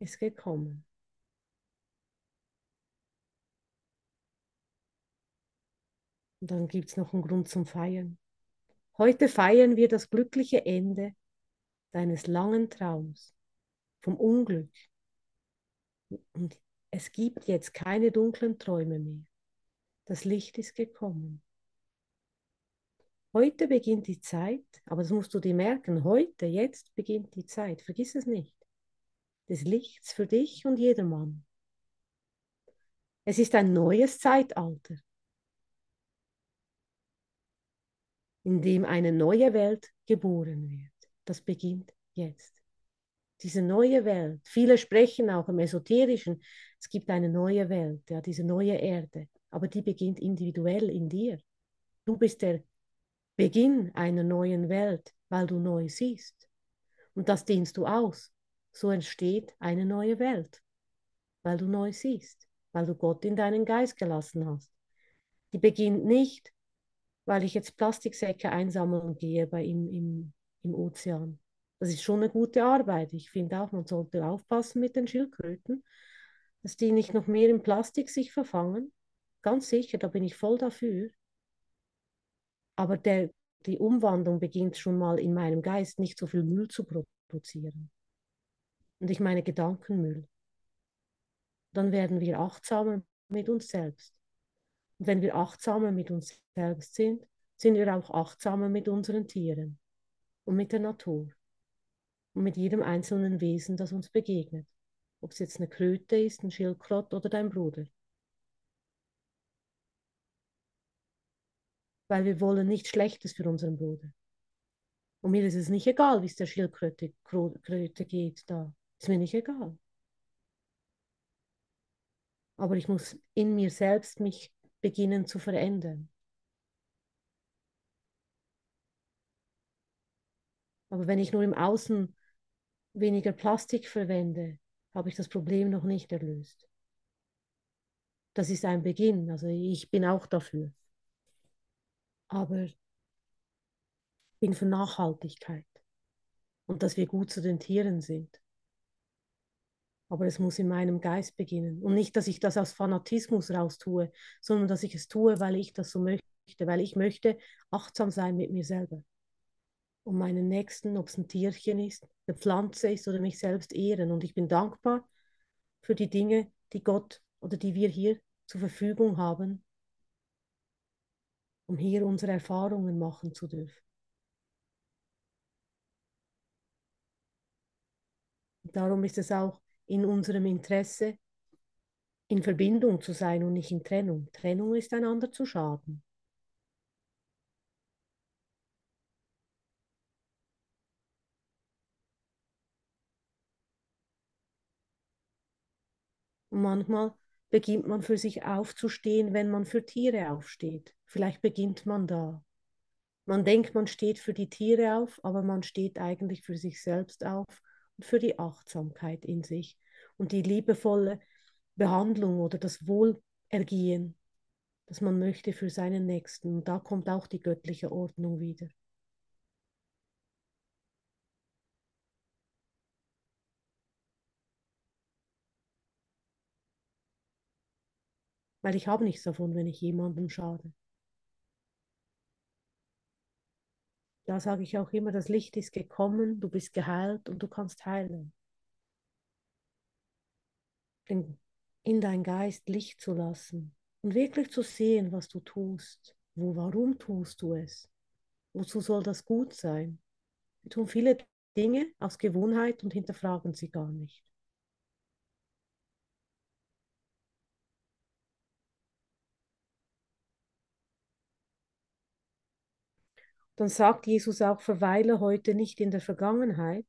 ist gekommen. Und dann gibt es noch einen Grund zum Feiern. Heute feiern wir das glückliche Ende deines langen Traums vom Unglück. Und es gibt jetzt keine dunklen Träume mehr. Das Licht ist gekommen. Heute beginnt die Zeit, aber das musst du dir merken, heute, jetzt beginnt die Zeit, vergiss es nicht, des Lichts für dich und jedermann. Es ist ein neues Zeitalter, in dem eine neue Welt geboren wird. Das beginnt jetzt. Diese neue Welt, viele sprechen auch im Esoterischen, es gibt eine neue Welt, ja, diese neue Erde, aber die beginnt individuell in dir. Du bist der Beginn einer neuen Welt, weil du neu siehst. Und das dehnst du aus. So entsteht eine neue Welt, weil du neu siehst, weil du Gott in deinen Geist gelassen hast. Die beginnt nicht, weil ich jetzt Plastiksäcke einsammeln gehe bei im, im, im Ozean. Das ist schon eine gute Arbeit. Ich finde auch, man sollte aufpassen mit den Schildkröten, dass die nicht noch mehr in Plastik sich verfangen. Ganz sicher, da bin ich voll dafür. Aber der, die Umwandlung beginnt schon mal in meinem Geist, nicht so viel Müll zu produzieren. Und ich meine Gedankenmüll. Dann werden wir achtsamer mit uns selbst. Und wenn wir achtsamer mit uns selbst sind, sind wir auch achtsamer mit unseren Tieren und mit der Natur und mit jedem einzelnen Wesen, das uns begegnet. Ob es jetzt eine Kröte ist, ein Schildkrott oder dein Bruder. Weil wir wollen nichts Schlechtes für unseren Bruder. Und mir ist es nicht egal, wie es der Schildkröte Kröte geht da. Ist mir nicht egal. Aber ich muss in mir selbst mich beginnen zu verändern. Aber wenn ich nur im Außen weniger Plastik verwende, habe ich das Problem noch nicht erlöst. Das ist ein Beginn. Also ich bin auch dafür aber bin für Nachhaltigkeit und dass wir gut zu den Tieren sind. Aber es muss in meinem Geist beginnen. Und nicht, dass ich das aus Fanatismus raus tue, sondern dass ich es tue, weil ich das so möchte, weil ich möchte achtsam sein mit mir selber. Und meinen Nächsten, ob es ein Tierchen ist, eine Pflanze ist oder mich selbst ehren. Und ich bin dankbar für die Dinge, die Gott oder die wir hier zur Verfügung haben, um hier unsere Erfahrungen machen zu dürfen. darum ist es auch in unserem Interesse, in Verbindung zu sein und nicht in Trennung. Trennung ist einander zu schaden. Und manchmal beginnt man für sich aufzustehen, wenn man für Tiere aufsteht. Vielleicht beginnt man da. Man denkt, man steht für die Tiere auf, aber man steht eigentlich für sich selbst auf und für die Achtsamkeit in sich und die liebevolle Behandlung oder das Wohlergehen, das man möchte für seinen Nächsten. Und da kommt auch die göttliche Ordnung wieder. Weil ich habe nichts davon, wenn ich jemandem schade. Da sage ich auch immer, das Licht ist gekommen, du bist geheilt und du kannst heilen. In dein Geist Licht zu lassen und wirklich zu sehen, was du tust. Wo, warum tust du es? Wozu soll das gut sein? Wir tun viele Dinge aus Gewohnheit und hinterfragen sie gar nicht. Dann sagt Jesus auch, verweile heute nicht in der Vergangenheit,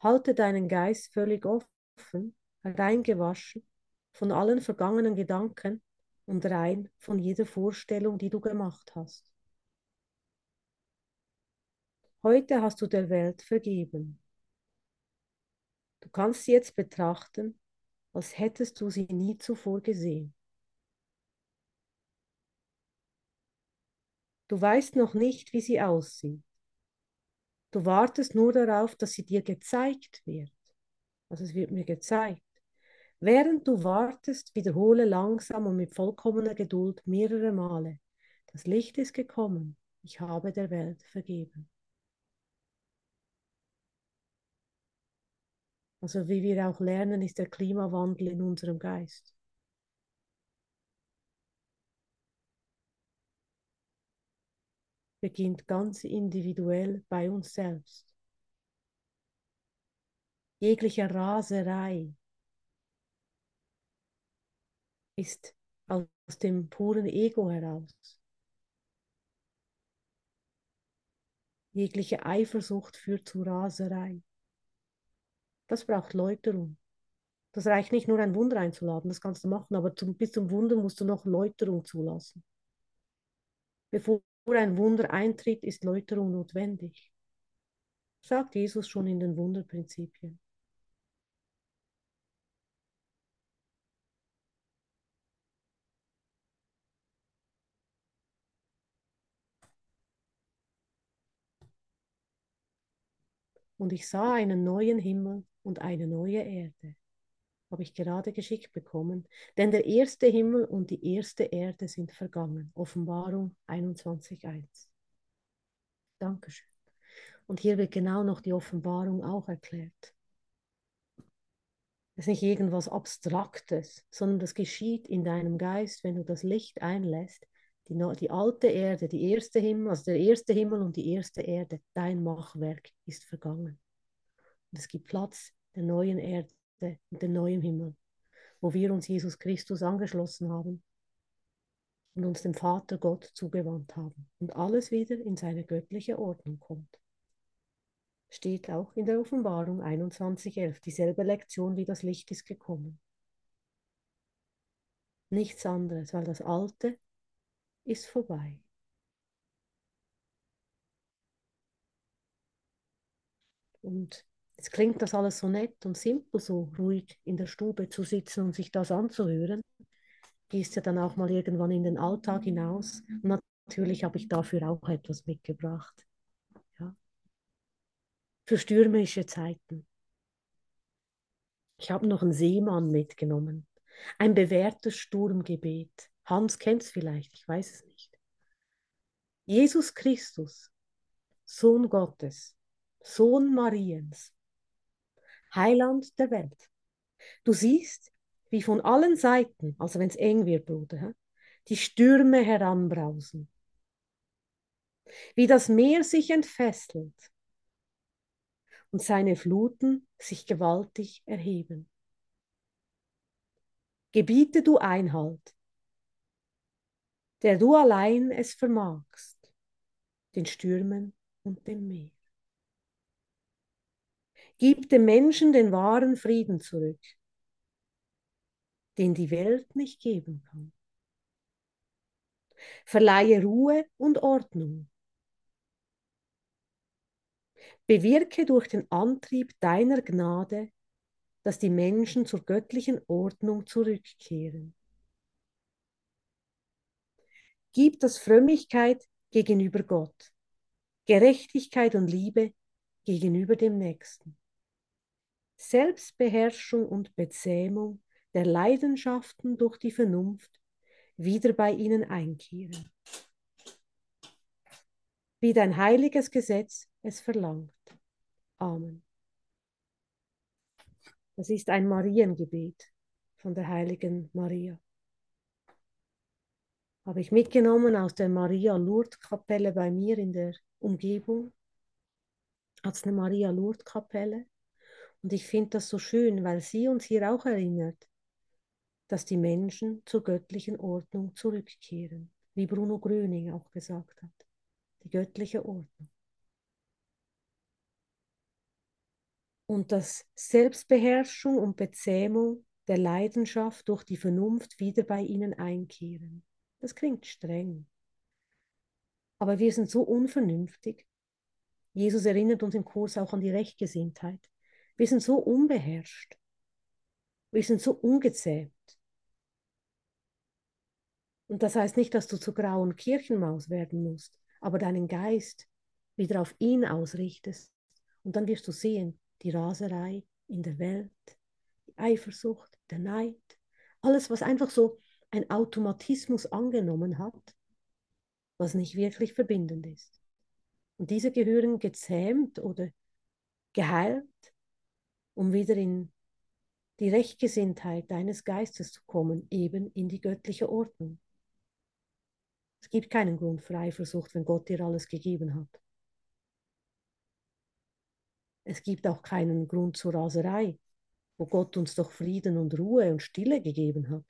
halte deinen Geist völlig offen, reingewaschen von allen vergangenen Gedanken und rein von jeder Vorstellung, die du gemacht hast. Heute hast du der Welt vergeben. Du kannst sie jetzt betrachten, als hättest du sie nie zuvor gesehen. Du weißt noch nicht, wie sie aussieht. Du wartest nur darauf, dass sie dir gezeigt wird. Also es wird mir gezeigt. Während du wartest, wiederhole langsam und mit vollkommener Geduld mehrere Male. Das Licht ist gekommen. Ich habe der Welt vergeben. Also wie wir auch lernen, ist der Klimawandel in unserem Geist. Beginnt ganz individuell bei uns selbst. Jegliche Raserei ist aus dem puren Ego heraus. Jegliche Eifersucht führt zu Raserei. Das braucht Läuterung. Das reicht nicht nur ein Wunder einzuladen, das kannst du machen, aber zum, bis zum Wunder musst du noch Läuterung zulassen. Bevor ein Wunder eintritt, ist Läuterung notwendig. Sagt Jesus schon in den Wunderprinzipien. Und ich sah einen neuen Himmel und eine neue Erde. Habe ich gerade geschickt bekommen. Denn der erste Himmel und die erste Erde sind vergangen. Offenbarung 21.1. Dankeschön. Und hier wird genau noch die Offenbarung auch erklärt. Es ist nicht irgendwas Abstraktes, sondern das geschieht in deinem Geist, wenn du das Licht einlässt. Die, die alte Erde, die erste Himmel, also der erste Himmel und die erste Erde, dein Machwerk ist vergangen. Und es gibt Platz der neuen Erde und den neuen Himmel, wo wir uns Jesus Christus angeschlossen haben und uns dem Vater Gott zugewandt haben und alles wieder in seine göttliche Ordnung kommt. Steht auch in der Offenbarung 21.11, dieselbe Lektion wie das Licht ist gekommen. Nichts anderes, weil das Alte ist vorbei. Und Jetzt klingt das alles so nett und simpel, so ruhig in der Stube zu sitzen und sich das anzuhören. Gehst ja dann auch mal irgendwann in den Alltag hinaus. Und natürlich habe ich dafür auch etwas mitgebracht. Ja. Für stürmische Zeiten. Ich habe noch einen Seemann mitgenommen. Ein bewährtes Sturmgebet. Hans kennt es vielleicht, ich weiß es nicht. Jesus Christus, Sohn Gottes, Sohn Mariens, Heiland der Welt. Du siehst, wie von allen Seiten, also wenn es eng wird, Bruder, die Stürme heranbrausen. Wie das Meer sich entfesselt und seine Fluten sich gewaltig erheben. gebiete du Einhalt, der du allein es vermagst, den Stürmen und dem Meer. Gib dem Menschen den wahren Frieden zurück, den die Welt nicht geben kann. Verleihe Ruhe und Ordnung. Bewirke durch den Antrieb deiner Gnade, dass die Menschen zur göttlichen Ordnung zurückkehren. Gib das Frömmigkeit gegenüber Gott, Gerechtigkeit und Liebe gegenüber dem Nächsten. Selbstbeherrschung und Bezähmung der Leidenschaften durch die Vernunft wieder bei ihnen einkehren. Wie dein heiliges Gesetz es verlangt. Amen. Das ist ein Mariengebet von der heiligen Maria. Habe ich mitgenommen aus der Maria Lourdes Kapelle bei mir in der Umgebung. Es eine Maria Lourdes Kapelle. Und ich finde das so schön, weil sie uns hier auch erinnert, dass die Menschen zur göttlichen Ordnung zurückkehren, wie Bruno Gröning auch gesagt hat. Die göttliche Ordnung. Und dass Selbstbeherrschung und Bezähmung der Leidenschaft durch die Vernunft wieder bei ihnen einkehren. Das klingt streng. Aber wir sind so unvernünftig. Jesus erinnert uns im Kurs auch an die Rechtgesinntheit. Wir sind so unbeherrscht. Wir sind so ungezähmt. Und das heißt nicht, dass du zur grauen Kirchenmaus werden musst, aber deinen Geist wieder auf ihn ausrichtest. Und dann wirst du sehen, die Raserei in der Welt, die Eifersucht, der Neid, alles, was einfach so ein Automatismus angenommen hat, was nicht wirklich verbindend ist. Und diese gehören gezähmt oder geheilt um wieder in die Rechtgesinntheit deines Geistes zu kommen, eben in die göttliche Ordnung. Es gibt keinen Grund für Eifersucht, wenn Gott dir alles gegeben hat. Es gibt auch keinen Grund zur Raserei, wo Gott uns doch Frieden und Ruhe und Stille gegeben hat.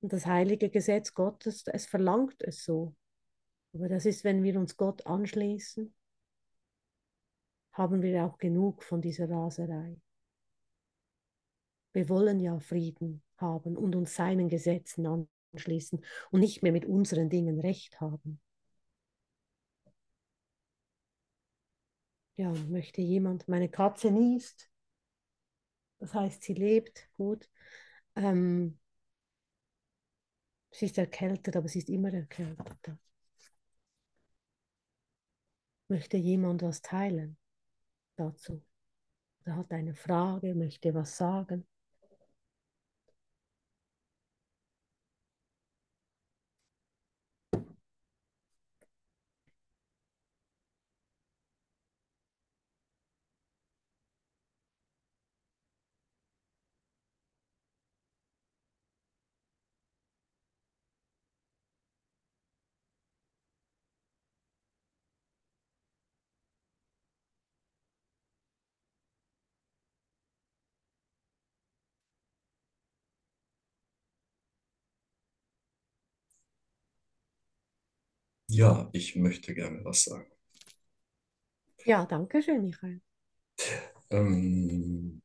Und das heilige Gesetz Gottes, es verlangt es so. Aber das ist, wenn wir uns Gott anschließen, haben wir auch genug von dieser Raserei. Wir wollen ja Frieden haben und uns seinen Gesetzen anschließen und nicht mehr mit unseren Dingen recht haben. Ja, möchte jemand, meine Katze niest, das heißt, sie lebt gut. Ähm, sie ist erkältet, aber sie ist immer erkältet. Möchte jemand was teilen dazu? Oder hat eine Frage, möchte was sagen? Ja, ich möchte gerne was sagen. Ja, danke schön, Michael. Ähm,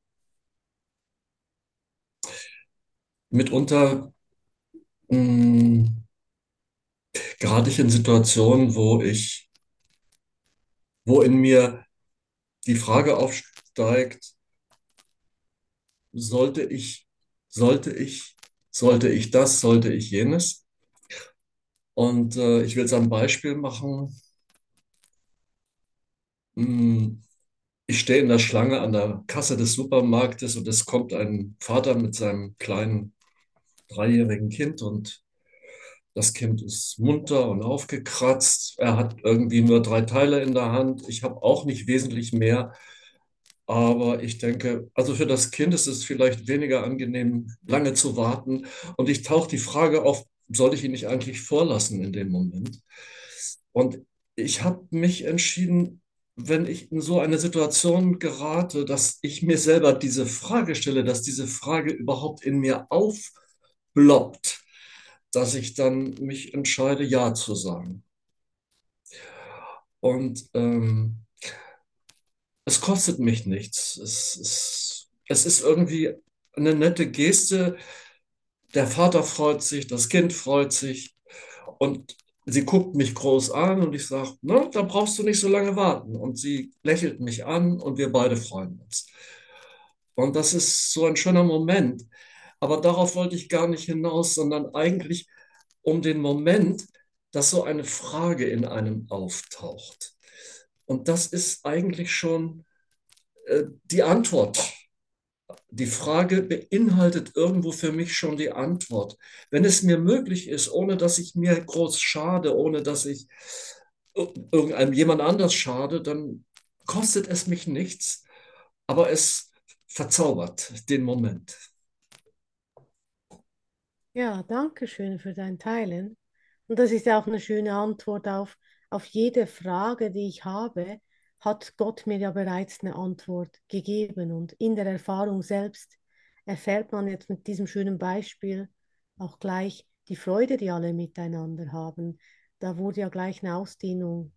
mitunter mh, gerate ich in Situationen, wo ich, wo in mir die Frage aufsteigt, sollte ich, sollte ich, sollte ich das, sollte ich jenes? Und äh, ich will es am Beispiel machen. Hm, ich stehe in der Schlange an der Kasse des Supermarktes und es kommt ein Vater mit seinem kleinen dreijährigen Kind und das Kind ist munter und aufgekratzt. Er hat irgendwie nur drei Teile in der Hand. Ich habe auch nicht wesentlich mehr. Aber ich denke, also für das Kind ist es vielleicht weniger angenehm, lange zu warten. Und ich tauche die Frage auf, soll ich ihn nicht eigentlich vorlassen in dem Moment? Und ich habe mich entschieden, wenn ich in so eine Situation gerate, dass ich mir selber diese Frage stelle, dass diese Frage überhaupt in mir aufploppt, dass ich dann mich entscheide, Ja zu sagen. Und ähm, es kostet mich nichts. Es, es, es ist irgendwie eine nette Geste. Der Vater freut sich, das Kind freut sich. Und sie guckt mich groß an und ich sage, na, da brauchst du nicht so lange warten. Und sie lächelt mich an und wir beide freuen uns. Und das ist so ein schöner Moment. Aber darauf wollte ich gar nicht hinaus, sondern eigentlich um den Moment, dass so eine Frage in einem auftaucht. Und das ist eigentlich schon äh, die Antwort. Die Frage beinhaltet irgendwo für mich schon die Antwort. Wenn es mir möglich ist, ohne dass ich mir groß schade, ohne dass ich irgendeinem jemand anders schade, dann kostet es mich nichts, aber es verzaubert den Moment. Ja, danke schön für dein Teilen. Und das ist auch eine schöne Antwort auf, auf jede Frage, die ich habe, hat Gott mir ja bereits eine Antwort gegeben. Und in der Erfahrung selbst erfährt man jetzt mit diesem schönen Beispiel auch gleich die Freude, die alle miteinander haben. Da wurde ja gleich eine Ausdehnung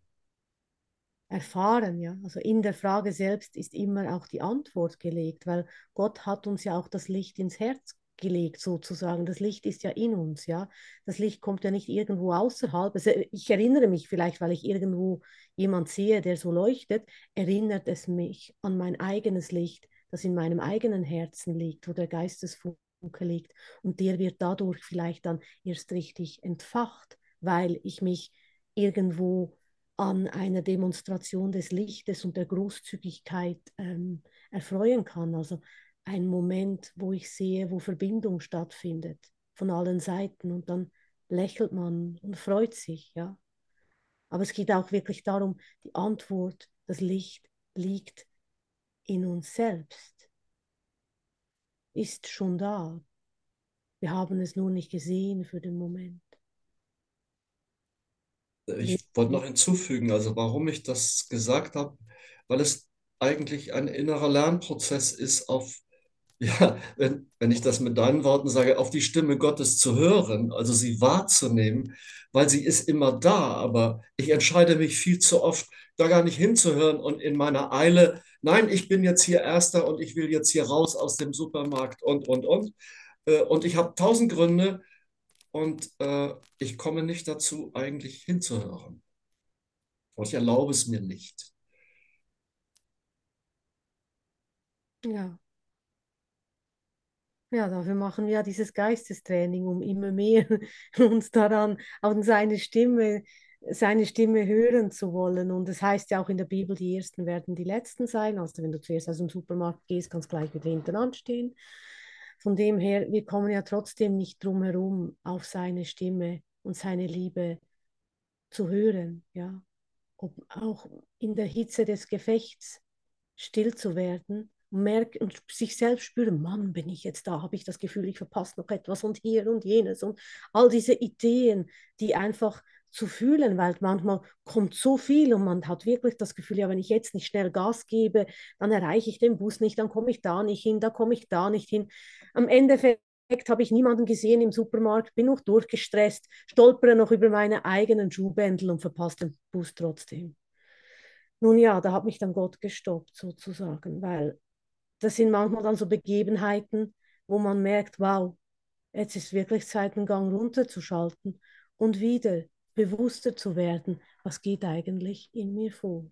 erfahren, ja. Also in der Frage selbst ist immer auch die Antwort gelegt, weil Gott hat uns ja auch das Licht ins Herz gelegt sozusagen. Das Licht ist ja in uns, ja. Das Licht kommt ja nicht irgendwo außerhalb. Also ich erinnere mich vielleicht, weil ich irgendwo jemand sehe, der so leuchtet, erinnert es mich an mein eigenes Licht, das in meinem eigenen Herzen liegt, wo der Geistesfunke liegt. Und der wird dadurch vielleicht dann erst richtig entfacht, weil ich mich irgendwo an einer Demonstration des Lichtes und der Großzügigkeit ähm, erfreuen kann. Also ein Moment, wo ich sehe, wo Verbindung stattfindet von allen Seiten und dann lächelt man und freut sich, ja. Aber es geht auch wirklich darum, die Antwort, das Licht liegt in uns selbst, ist schon da. Wir haben es nur nicht gesehen für den Moment. Ich wollte noch hinzufügen, also warum ich das gesagt habe, weil es eigentlich ein innerer Lernprozess ist, auf, ja, wenn, wenn ich das mit deinen Worten sage, auf die Stimme Gottes zu hören, also sie wahrzunehmen, weil sie ist immer da, aber ich entscheide mich viel zu oft, da gar nicht hinzuhören und in meiner Eile, nein, ich bin jetzt hier Erster und ich will jetzt hier raus aus dem Supermarkt und, und, und. Äh, und ich habe tausend Gründe, und äh, ich komme nicht dazu, eigentlich hinzuhören. Und ich erlaube es mir nicht. Ja. Ja, dafür machen wir ja dieses Geistestraining, um immer mehr (laughs) uns daran, an seine Stimme, seine Stimme hören zu wollen. Und das heißt ja auch in der Bibel, die Ersten werden die Letzten sein. Also wenn du zuerst aus dem Supermarkt gehst, kannst du gleich wieder hinten anstehen. Von dem her, wir kommen ja trotzdem nicht drum herum, auf seine Stimme und seine Liebe zu hören, ja. Ob auch in der Hitze des Gefechts still zu werden und, merken, und sich selbst spüren, Mann, bin ich jetzt da, habe ich das Gefühl, ich verpasse noch etwas und hier und jenes und all diese Ideen, die einfach zu fühlen, weil manchmal kommt so viel und man hat wirklich das Gefühl, ja, wenn ich jetzt nicht schnell Gas gebe, dann erreiche ich den Bus nicht, dann komme ich da nicht hin, da komme ich da nicht hin. Am Endeffekt habe ich niemanden gesehen im Supermarkt, bin noch durchgestresst, stolpere noch über meine eigenen Schuhbändel und verpasse den Bus trotzdem. Nun ja, da hat mich dann Gott gestoppt sozusagen, weil das sind manchmal dann so Begebenheiten, wo man merkt, wow, jetzt ist wirklich Zeit, einen Gang runterzuschalten und wieder bewusster zu werden, was geht eigentlich in mir vor.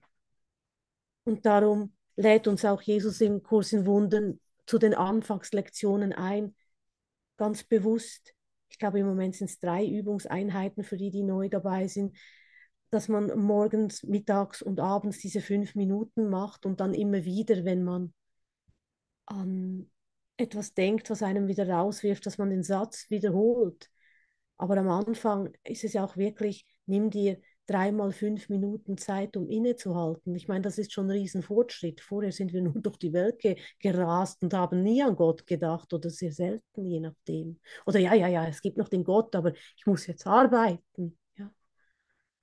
Und darum lädt uns auch Jesus im Kurs in Wundern zu den Anfangslektionen ein, ganz bewusst. Ich glaube, im Moment sind es drei Übungseinheiten für die, die neu dabei sind, dass man morgens, mittags und abends diese fünf Minuten macht und dann immer wieder, wenn man an etwas denkt, was einem wieder rauswirft, dass man den Satz wiederholt. Aber am Anfang ist es ja auch wirklich, nimm dir dreimal fünf Minuten Zeit, um innezuhalten. Ich meine, das ist schon ein Riesenfortschritt. Vorher sind wir (laughs) nur durch die Welt ge gerast und haben nie an Gott gedacht oder sehr selten, je nachdem. Oder ja, ja, ja, es gibt noch den Gott, aber ich muss jetzt arbeiten. Ja.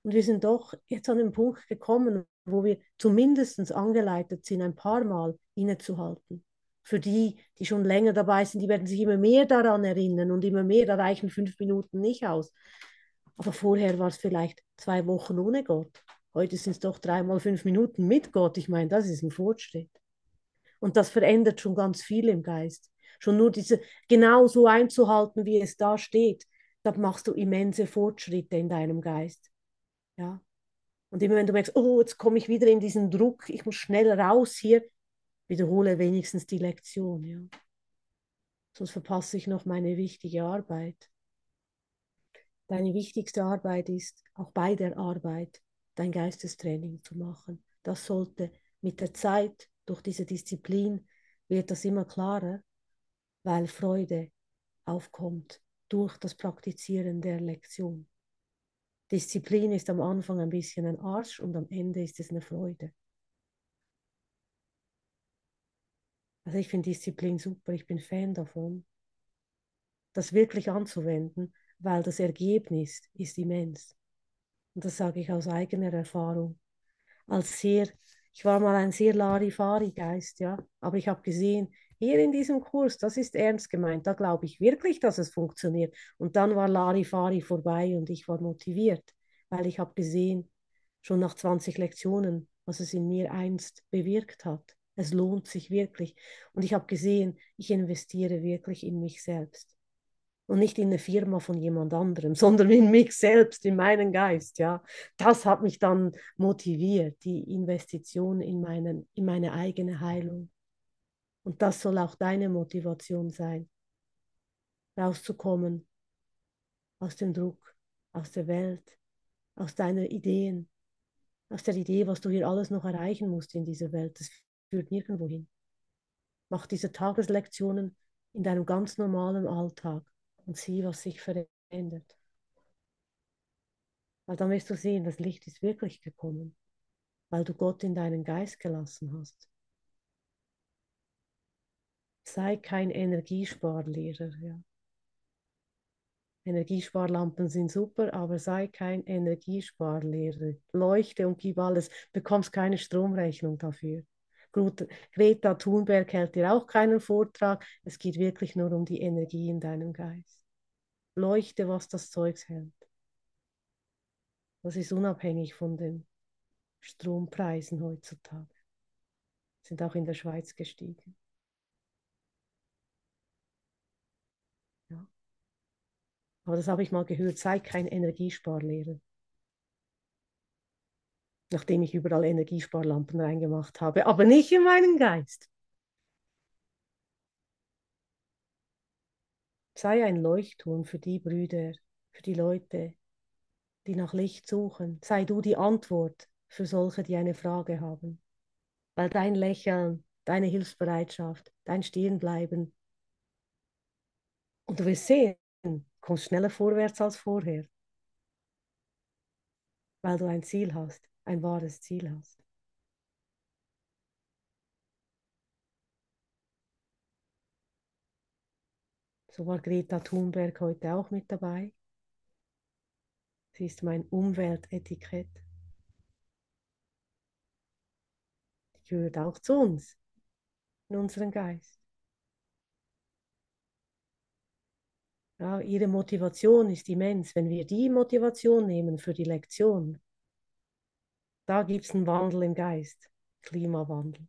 Und wir sind doch jetzt an den Punkt gekommen, wo wir zumindest angeleitet sind, ein paar Mal innezuhalten. Für die, die schon länger dabei sind, die werden sich immer mehr daran erinnern und immer mehr, da reichen fünf Minuten nicht aus. Aber vorher war es vielleicht zwei Wochen ohne Gott. Heute sind es doch dreimal fünf Minuten mit Gott. Ich meine, das ist ein Fortschritt. Und das verändert schon ganz viel im Geist. Schon nur diese genau so einzuhalten, wie es da steht, da machst du immense Fortschritte in deinem Geist. Ja. Und immer wenn du merkst, oh, jetzt komme ich wieder in diesen Druck, ich muss schnell raus hier, wiederhole wenigstens die Lektion. Ja. Sonst verpasse ich noch meine wichtige Arbeit. Deine wichtigste Arbeit ist, auch bei der Arbeit, dein Geistestraining zu machen. Das sollte mit der Zeit, durch diese Disziplin, wird das immer klarer, weil Freude aufkommt durch das Praktizieren der Lektion. Disziplin ist am Anfang ein bisschen ein Arsch und am Ende ist es eine Freude. Also ich finde Disziplin super, ich bin Fan davon, das wirklich anzuwenden, weil das Ergebnis ist immens. Und das sage ich aus eigener Erfahrung. Als sehr, ich war mal ein sehr Larifari-Geist, ja, aber ich habe gesehen, hier in diesem Kurs, das ist ernst gemeint, da glaube ich wirklich, dass es funktioniert. Und dann war Larifari vorbei und ich war motiviert, weil ich habe gesehen, schon nach 20 Lektionen, was es in mir einst bewirkt hat. Es lohnt sich wirklich. Und ich habe gesehen, ich investiere wirklich in mich selbst. Und nicht in eine Firma von jemand anderem, (laughs) sondern in mich selbst, in meinen Geist. Ja, das hat mich dann motiviert, die Investition in, meinen, in meine eigene Heilung. Und das soll auch deine Motivation sein, rauszukommen aus dem Druck, aus der Welt, aus deinen Ideen, aus der Idee, was du hier alles noch erreichen musst in dieser Welt. Das führt nirgendwo hin. Mach diese Tageslektionen in deinem ganz normalen Alltag und sieh, was sich verändert. Weil dann wirst du sehen, das Licht ist wirklich gekommen, weil du Gott in deinen Geist gelassen hast. Sei kein Energiesparlehrer. Ja. Energiesparlampen sind super, aber sei kein Energiesparlehrer. Leuchte und gib alles, bekommst keine Stromrechnung dafür. Greta Thunberg hält dir auch keinen Vortrag. Es geht wirklich nur um die Energie in deinem Geist. Leuchte, was das Zeugs hält. Das ist unabhängig von den Strompreisen heutzutage. Sind auch in der Schweiz gestiegen. Aber das habe ich mal gehört, sei kein Energiesparlehrer. Nachdem ich überall Energiesparlampen reingemacht habe, aber nicht in meinen Geist. Sei ein Leuchtturm für die Brüder, für die Leute, die nach Licht suchen. Sei du die Antwort für solche, die eine Frage haben. Weil dein Lächeln, deine Hilfsbereitschaft, dein Stehenbleiben. Und du wirst sehen, kommst schneller vorwärts als vorher, weil du ein Ziel hast, ein wahres Ziel hast. So war Greta Thunberg heute auch mit dabei. Sie ist mein Umweltetikett. Die gehört auch zu uns, in unseren Geist. Ja, ihre Motivation ist immens. Wenn wir die Motivation nehmen für die Lektion, da gibt es einen Wandel im Geist, Klimawandel.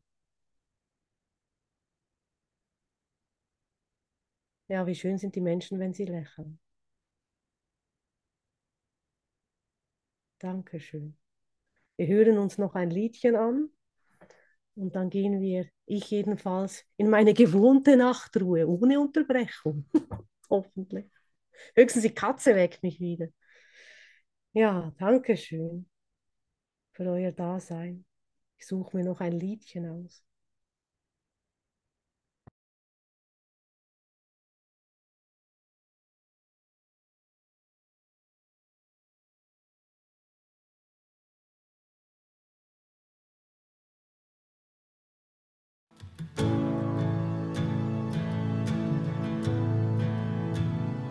Ja, wie schön sind die Menschen, wenn sie lächeln. Dankeschön. Wir hören uns noch ein Liedchen an und dann gehen wir, ich jedenfalls, in meine gewohnte Nachtruhe, ohne Unterbrechung. (laughs) Hoffentlich. Höchstens die Katze weckt mich wieder. Ja, danke schön für euer Dasein. Ich suche mir noch ein Liedchen aus.